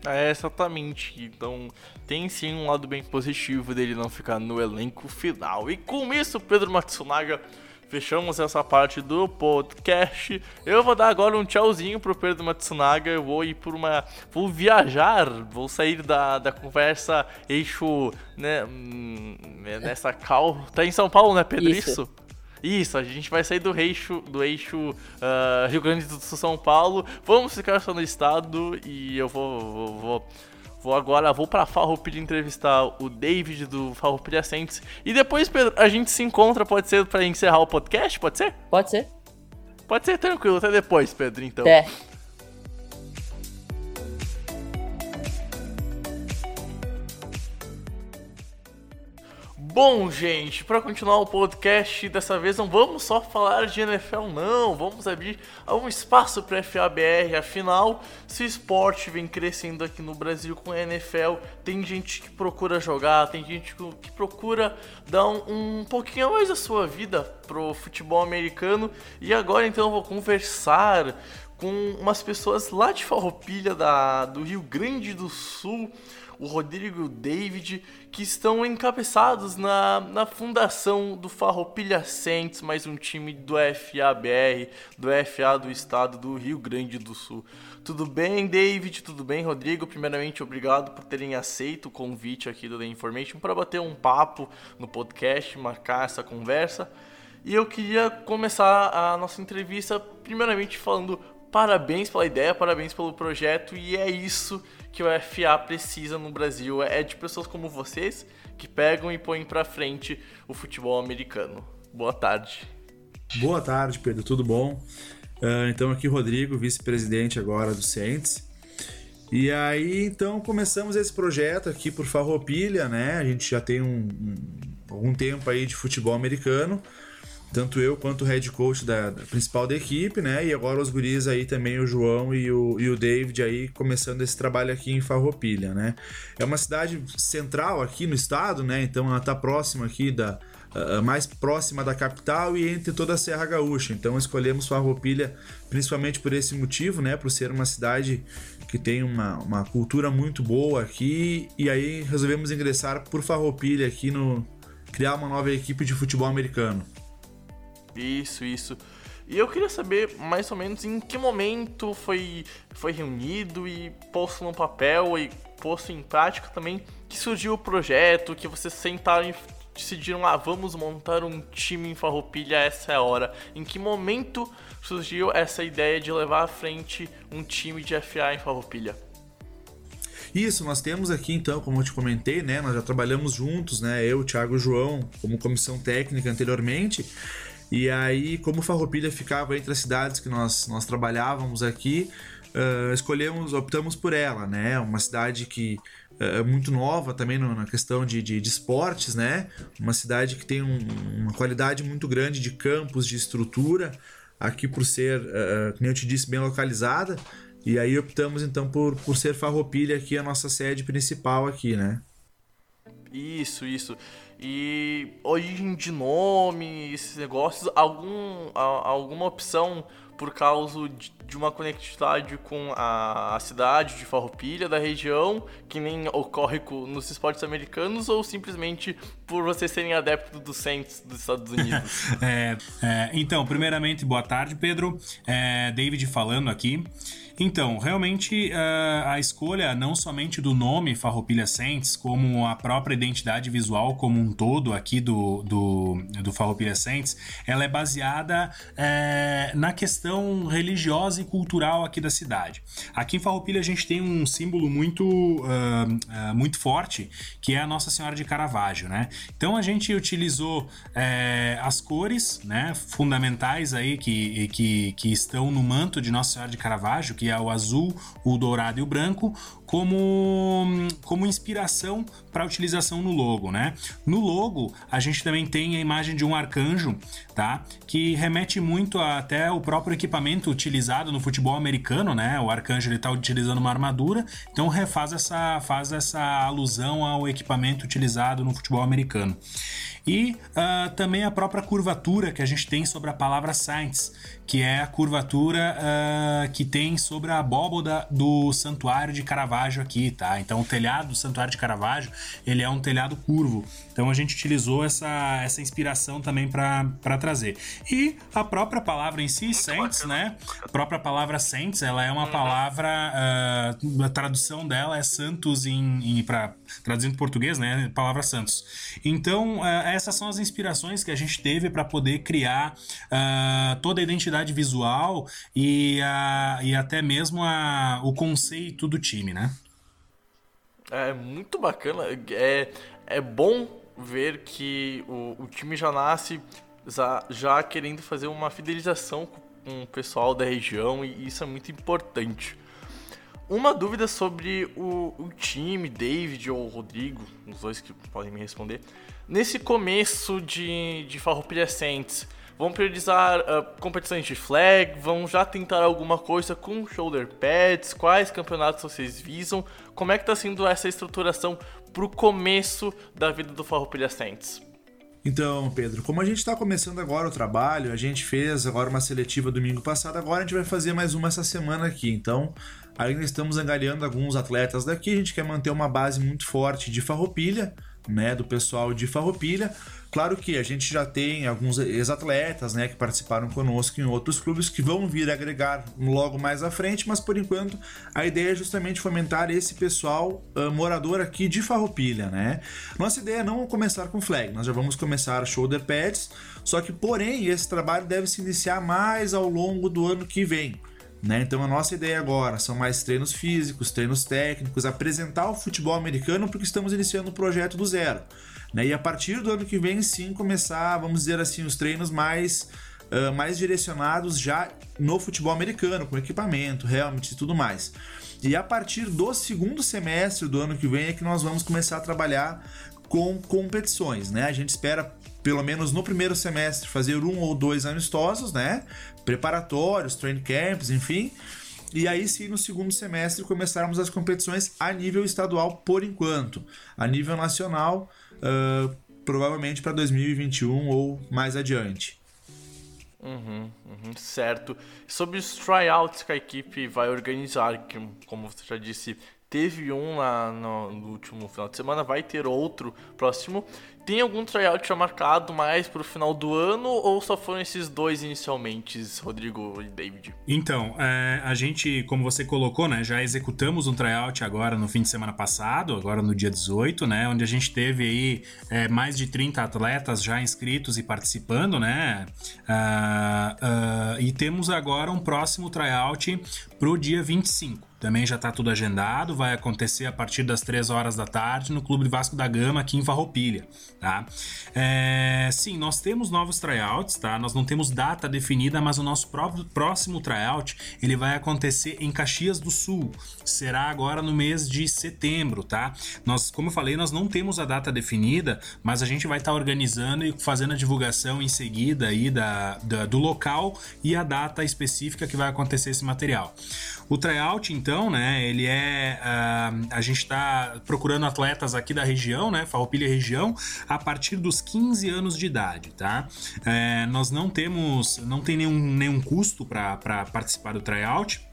É, exatamente. Então, tem sim um lado bem positivo dele não ficar no elenco final. E com isso, Pedro Matsunaga, fechamos essa parte do podcast. Eu vou dar agora um tchauzinho pro Pedro Matsunaga. Eu vou ir por uma. Vou viajar, vou sair da, da conversa eixo, né? Hum, nessa cal. Tá em São Paulo, né, Pedro? Isso. isso? Isso, a gente vai sair do eixo, do eixo uh, Rio Grande do Sul São Paulo. Vamos ficar só no estado e eu vou, vou, vou, vou agora vou para Farroupilha entrevistar o David do Farroupilha Saints e depois Pedro, a gente se encontra, pode ser para encerrar o podcast, pode ser? Pode ser. Pode ser tranquilo, até depois, Pedro, então. Até. Bom, gente, para continuar o podcast, dessa vez não vamos só falar de NFL, não. Vamos abrir um espaço para FABR. Afinal, se o esporte vem crescendo aqui no Brasil com a NFL, tem gente que procura jogar, tem gente que procura dar um, um pouquinho mais da sua vida pro futebol americano. E agora, então, eu vou conversar com umas pessoas lá de Farroupilha, da, do Rio Grande do Sul o Rodrigo e o David, que estão encabeçados na, na fundação do Farroupilha Saints, mais um time do FABR, do FA do estado do Rio Grande do Sul. Tudo bem, David? Tudo bem, Rodrigo? Primeiramente, obrigado por terem aceito o convite aqui do The Information para bater um papo no podcast, marcar essa conversa. E eu queria começar a nossa entrevista primeiramente falando parabéns pela ideia, parabéns pelo projeto e é isso que o FA precisa no Brasil, é de pessoas como vocês que pegam e põem para frente o futebol americano. Boa tarde. Boa tarde, Pedro, tudo bom? Uh, então aqui Rodrigo, vice-presidente agora do Saints. E aí, então, começamos esse projeto aqui por Farroupilha, né? A gente já tem um, um algum tempo aí de futebol americano tanto eu quanto o head coach da, da, principal da equipe, né? E agora os guris aí também, o João e o, e o David aí começando esse trabalho aqui em Farroupilha, né? É uma cidade central aqui no estado, né? Então ela tá próxima aqui da uh, mais próxima da capital e entre toda a Serra Gaúcha. Então escolhemos Farroupilha principalmente por esse motivo, né? Por ser uma cidade que tem uma, uma cultura muito boa aqui e aí resolvemos ingressar por Farroupilha aqui no criar uma nova equipe de futebol americano. Isso, isso. E eu queria saber mais ou menos em que momento foi, foi reunido e posto no papel e posto em prática também que surgiu o projeto, que vocês sentaram e decidiram, ah, vamos montar um time em Farroupilha, essa é a hora. Em que momento surgiu essa ideia de levar à frente um time de FA em Farroupilha? Isso, nós temos aqui então, como eu te comentei, né, nós já trabalhamos juntos, né, eu, Thiago e João, como comissão técnica anteriormente, e aí, como Farroupilha ficava entre as cidades que nós, nós trabalhávamos aqui, uh, escolhemos, optamos por ela, né? Uma cidade que é muito nova também na questão de, de, de, esportes, né? Uma cidade que tem um, uma qualidade muito grande de campos, de estrutura, aqui por ser, uh, como eu te disse, bem localizada. E aí optamos então por, por ser Farroupilha aqui a nossa sede principal aqui, né? Isso, isso. E origem de nome, esses negócios, algum, alguma opção por causa de uma conectividade com a, cidade de Farroupilha, da região, que nem ocorre nos esportes americanos, ou simplesmente por vocês serem adeptos do Saints dos Estados Unidos? é, é, então, primeiramente, boa tarde, Pedro. É, David falando aqui. Então, realmente uh, a escolha não somente do nome Farroupilha Saints, como a própria identidade visual como um todo aqui do, do, do Farroupilha Saints, ela é baseada é, na questão religiosa e cultural aqui da cidade. Aqui em Farroupilha a gente tem um símbolo muito, uh, uh, muito forte, que é a Nossa Senhora de Caravaggio, né? Então a gente utilizou as cores, né, fundamentais aí que, que, que estão no manto de Nossa Senhora de Caravaggio, que é o azul, o dourado e o branco, como, como inspiração para utilização no logo, né? No logo, a gente também tem a imagem de um arcanjo, tá? Que remete muito a, até o próprio equipamento utilizado no futebol americano, né? O arcanjo ele está utilizando uma armadura, então refaz essa, faz essa alusão ao equipamento utilizado no futebol americano. E uh, também a própria curvatura que a gente tem sobre a palavra Saints, que é a curvatura uh, que tem sobre a abóboda do Santuário de Caravaggio aqui, tá? Então o telhado do Santuário de Caravaggio, ele é um telhado curvo. Então a gente utilizou essa, essa inspiração também para trazer. E a própria palavra em si, Muito Saints, bacana. né? A própria palavra Saints, ela é uma uhum. palavra, uh, a tradução dela é santos em, em para traduzindo português, né? Palavra santos. Então, uh, essas são as inspirações que a gente teve para poder criar toda a identidade visual e, a, e até mesmo a, o conceito do time, né? É muito bacana. É, é bom ver que o, o time já nasce já, já querendo fazer uma fidelização com o pessoal da região e isso é muito importante. Uma dúvida sobre o, o, time, David ou Rodrigo, os dois que podem me responder. Nesse começo de, de Farroupilha Saints, Vão priorizar uh, competições de flag? Vão já tentar alguma coisa com shoulder pads? Quais campeonatos vocês visam? Como é que está sendo essa estruturação para o começo da vida do Farroupilha Saints? Então, Pedro, como a gente está começando agora o trabalho, a gente fez agora uma seletiva domingo passado, agora a gente vai fazer mais uma essa semana aqui. Então, ainda estamos angariando alguns atletas daqui, a gente quer manter uma base muito forte de farroupilha, né, do pessoal de farroupilha, Claro que a gente já tem alguns ex-atletas, né, que participaram conosco em outros clubes que vão vir agregar logo mais à frente, mas por enquanto a ideia é justamente fomentar esse pessoal uh, morador aqui de Farroupilha, né? Nossa ideia é não começar com flag, nós já vamos começar shoulder pads, só que porém esse trabalho deve se iniciar mais ao longo do ano que vem. Né? Então a nossa ideia agora são mais treinos físicos, treinos técnicos, apresentar o futebol americano porque estamos iniciando o projeto do zero. Né? E a partir do ano que vem, sim, começar, vamos dizer assim, os treinos mais, uh, mais direcionados já no futebol americano, com equipamento, helmet e tudo mais. E a partir do segundo semestre do ano que vem é que nós vamos começar a trabalhar com competições, né? A gente espera pelo menos no primeiro semestre fazer um ou dois amistosos, né? Preparatórios, training camps, enfim. E aí sim, no segundo semestre, começarmos as competições a nível estadual por enquanto. A nível nacional, uh, provavelmente para 2021 ou mais adiante. Uhum, uhum, certo. Sobre os tryouts que a equipe vai organizar, que, como você já disse, teve um lá no, no, último final de semana, vai ter outro próximo. Tem algum tryout já marcado mais pro final do ano ou só foram esses dois inicialmente, Rodrigo e David? Então, é, a gente, como você colocou, né, já executamos um tryout agora no fim de semana passado, agora no dia 18, né, onde a gente teve aí é, mais de 30 atletas já inscritos e participando, né, uh, uh, e temos agora um próximo tryout pro dia 25 também já está tudo agendado, vai acontecer a partir das 3 horas da tarde no Clube Vasco da Gama, aqui em Farroupilha tá? É, sim, nós temos novos tryouts, tá? Nós não temos data definida, mas o nosso próximo tryout ele vai acontecer em Caxias do Sul. Será agora no mês de setembro, tá? Nós, como eu falei, nós não temos a data definida, mas a gente vai estar tá organizando e fazendo a divulgação em seguida aí da, da, do local e a data específica que vai acontecer esse material. O tryout, então, né? Ele é. Uh, a gente está procurando atletas aqui da região, né? Farroupilha região, a partir dos 15 anos de idade, tá? É, nós não temos, não tem nenhum, nenhum custo para participar do tryout.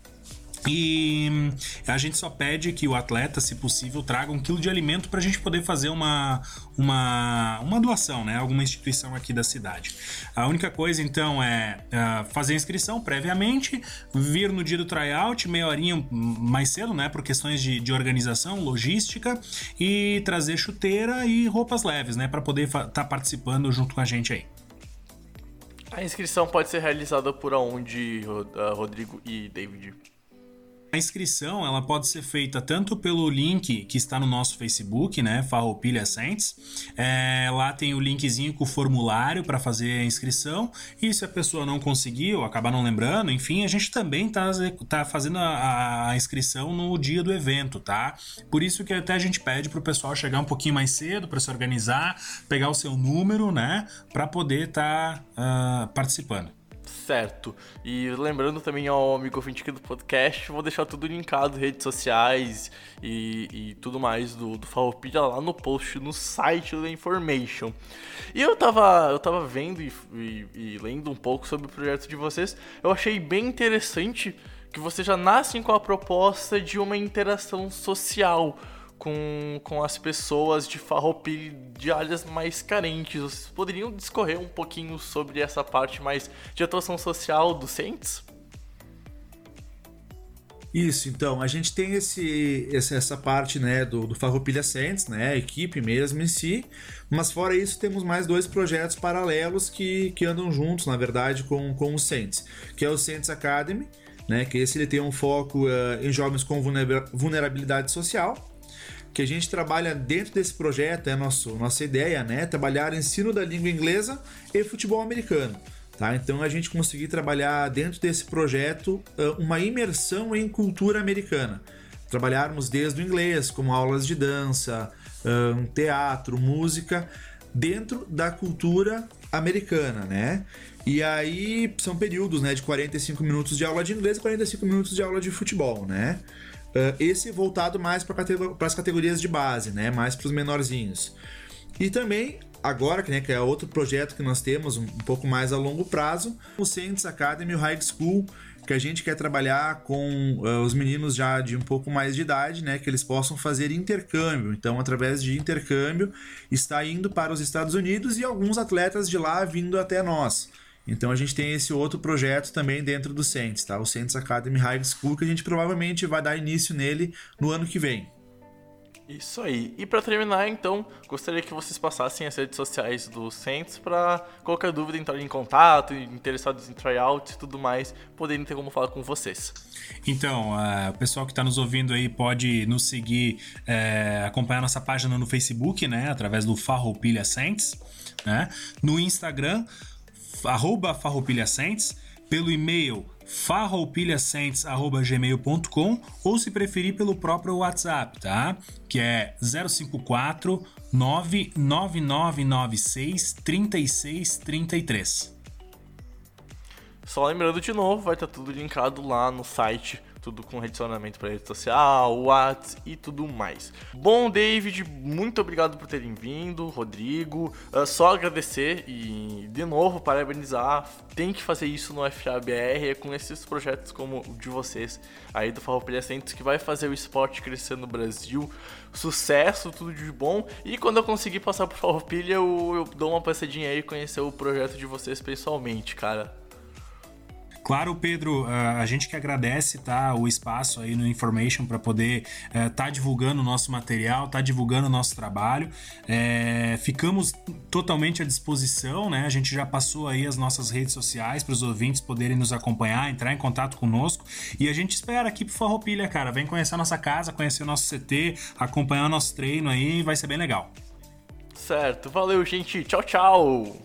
E hum, a gente só pede que o atleta, se possível, traga um quilo de alimento para a gente poder fazer uma, uma, uma doação, né? Alguma instituição aqui da cidade. A única coisa, então, é uh, fazer a inscrição previamente, vir no dia do tryout, meia horinha mais cedo, né? Por questões de, de organização, logística, e trazer chuteira e roupas leves, né? Para poder estar tá participando junto com a gente aí. A inscrição pode ser realizada por aonde, Rodrigo e David? A inscrição ela pode ser feita tanto pelo link que está no nosso Facebook, né, Farroupilha Saints. É, lá tem o linkzinho com o formulário para fazer a inscrição. E se a pessoa não conseguir ou acabar não lembrando, enfim, a gente também está tá fazendo a, a, inscrição no dia do evento, tá? Por isso que até a gente pede para o pessoal chegar um pouquinho mais cedo para se organizar, pegar o seu número, né, para poder estar tá, uh, participando certo. E lembrando também ao amigo ouvinte aqui do podcast, vou deixar tudo linkado, redes sociais e, e tudo mais do, do Farroupilha lá no post, no site da Information. E eu tava, eu tava vendo e, e, e lendo um pouco sobre o projeto de vocês, eu achei bem interessante que vocês já nascem com a proposta de uma interação social com, com as pessoas de Farroupilha de áreas mais carentes. Vocês poderiam discorrer um pouquinho sobre essa parte mais de atuação social do Saints? Isso, então, a gente tem esse, essa parte, né, do, do Farroupilha Saints, né, a equipe mesmo em si, mas fora isso temos mais dois projetos paralelos que, que andam juntos, na verdade, com, com o Saints, que é o Saints Academy, né, que esse ele tem um foco uh, em jovens com vulnerabilidade social, que a gente trabalha dentro desse projeto, é nosso, nossa ideia, né? Trabalhar ensino da língua inglesa e futebol americano. Tá? Então a gente conseguir trabalhar dentro desse projeto uma imersão em cultura americana. Trabalharmos desde o inglês, como aulas de dança, teatro, música, dentro da cultura americana, né? E aí são períodos né, de 45 minutos de aula de inglês e 45 minutos de aula de futebol, né? Uh, esse voltado mais para as categorias de base, né? Mais para os menorzinhos. E também agora, né, que é outro projeto que nós temos um, pouco mais a longo prazo, o Saints Academy High School, que a gente quer trabalhar com uh, os meninos já de um pouco mais de idade, né, que eles possam fazer intercâmbio. Então, através de intercâmbio, está indo para os Estados Unidos e alguns atletas de lá vindo até nós. Então a gente tem esse outro projeto também dentro do Saints, tá? O Saints Academy High School, que a gente provavelmente vai dar início nele no ano que vem. Isso aí. E para terminar, então, gostaria que vocês passassem as redes sociais do Saints para qualquer dúvida entrar em contato, interessados em tryouts e tudo mais, poderem ter como falar com vocês. Então, uh, o pessoal que está nos ouvindo aí pode nos seguir, uh, acompanhar nossa página no Facebook, né, através do Farroupilha Saints, né, no Instagram arroba farroupilhacentes, pelo e-mail farroupilhacentes@gmail.com ou se preferir pelo próprio WhatsApp, tá? Que é 054 99996 3633. Só lembrando de novo, vai estar tudo linkado lá no site tudo com redicionamento para rede social, WhatsApp e tudo mais. Bom, David, muito obrigado por terem vindo, Rodrigo. Uh, só agradecer e, de novo, parabenizar. Tem que fazer isso no FABR, é com esses projetos como o de vocês, aí do Farroupilha Centros, que vai fazer o esporte crescer no Brasil. Sucesso, tudo de bom. E quando eu conseguir passar por Farroupilha, eu, eu dou uma passadinha aí e conhecer o projeto de vocês pessoalmente, cara. Claro, Pedro, a gente que agradece tá, o espaço aí no Information para poder estar tá divulgando o nosso material, tá divulgando o nosso trabalho. É, ficamos totalmente à disposição, né? A gente já passou aí as nossas redes sociais para os ouvintes poderem nos acompanhar, entrar em contato conosco. E a gente espera aqui pro Farroupilha, cara. Vem conhecer a nossa casa, conhecer o nosso CT, acompanhar o nosso treino aí, vai ser bem legal. Certo, valeu, gente. Tchau, tchau.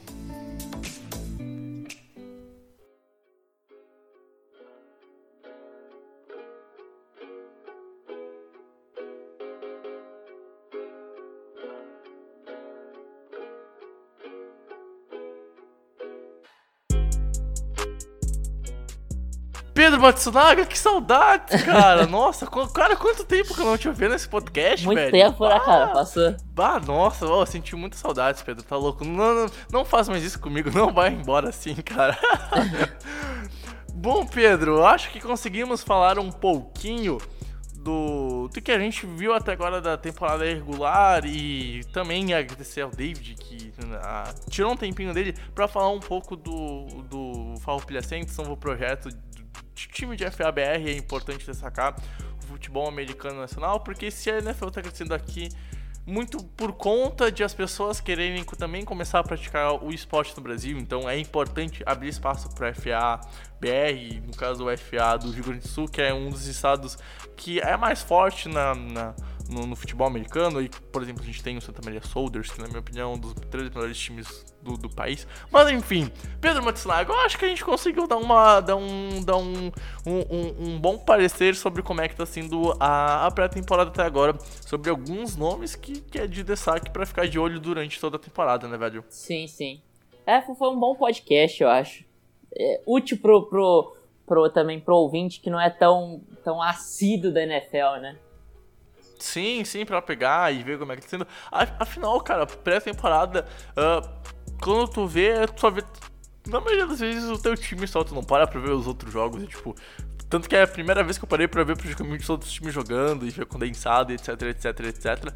Pedro Matsunaga, que saudades, cara. Nossa, cara, quanto tempo que eu não te ouvi nesse podcast, Muito velho. Muito tempo, né, cara? Passou. Bah, nossa, eu senti muita saudades, Pedro. Tá louco? Não, não, não faz mais isso comigo. Não vai embora assim, cara. Bom, Pedro, acho que conseguimos falar um pouquinho do, do que a gente viu até agora da temporada regular e também agradecer ao David que ah, tirou um tempinho dele para falar um pouco do, do Farroupilha Saints, um novo projeto time de FABR, é importante destacar o futebol americano nacional, porque se a NFL está crescendo aqui muito por conta de as pessoas quererem também começar a praticar o esporte no Brasil, então é importante abrir espaço para FA BR, no caso o FA do Rio Grande do Sul, que é um dos estados que é mais forte na, na no, no, futebol americano. E, por exemplo, a gente tem o Santa Maria Soldiers, que na minha opinião é um dos três melhores times do, do país. Mas enfim, Pedro Matsunaga, eu acho que a gente conseguiu dar, uma, dar, um, dar um, um, um bom parecer sobre como é que tá sendo a, a pré-temporada até agora, sobre alguns nomes que, que é de destaque para ficar de olho durante toda a temporada, né, velho? Sim, sim. É, foi um bom podcast, eu acho. É, útil pro, pro, pro, também pro ouvinte que não é tão, tão assíduo da NFL, né? Sim, sim, pra pegar e ver como é que tá sendo. Afinal, cara, pré-temporada, uh, quando tu vê, tu só vê. Na maioria das vezes o teu time só, tu não para pra ver os outros jogos, e, tipo. Tanto que é a primeira vez que eu parei pra ver praticamente os outros times jogando e ver condensado, etc, etc, etc.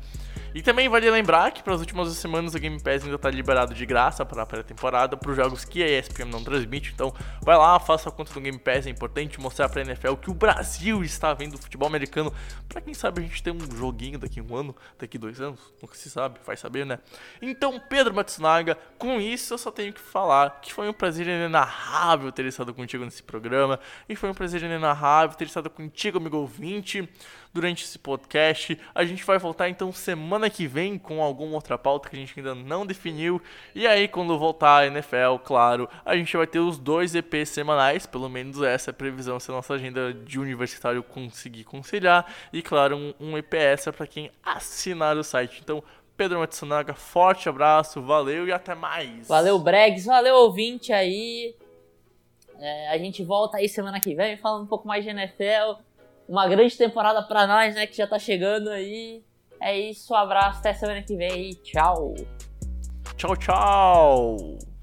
E também vale lembrar que para as últimas semanas o Game Pass ainda está liberado de graça para a pré-temporada para os jogos que a ESPN não transmite. Então vai lá, faça a conta do Game Pass, é importante mostrar para a NFL que o Brasil está vendo futebol americano. Para quem sabe a gente tem um joguinho daqui um ano, daqui dois anos, nunca se sabe, vai saber, né? Então, Pedro Matsunaga, com isso eu só tenho que falar que foi um prazer inenarrável ter estado contigo nesse programa e foi um prazer inenarrável ter estado contigo, amigo ouvinte durante esse podcast. A gente vai voltar então semana que vem com alguma outra pauta que a gente ainda não definiu. E aí, quando voltar a NFL, claro, a gente vai ter os dois EPs semanais, pelo menos essa é a previsão se a nossa agenda de universitário conseguir conciliar. E claro, um, um EP extra para quem assinar o site. Então, Pedro Matsunaga, forte abraço, valeu e até mais. Valeu, Bregs, valeu, ouvinte aí. É, a gente volta aí semana que vem falando um pouco mais de NFL uma grande temporada para nós, né? Que já tá chegando aí. É isso, um abraço, até semana que vem. Tchau. Tchau, tchau.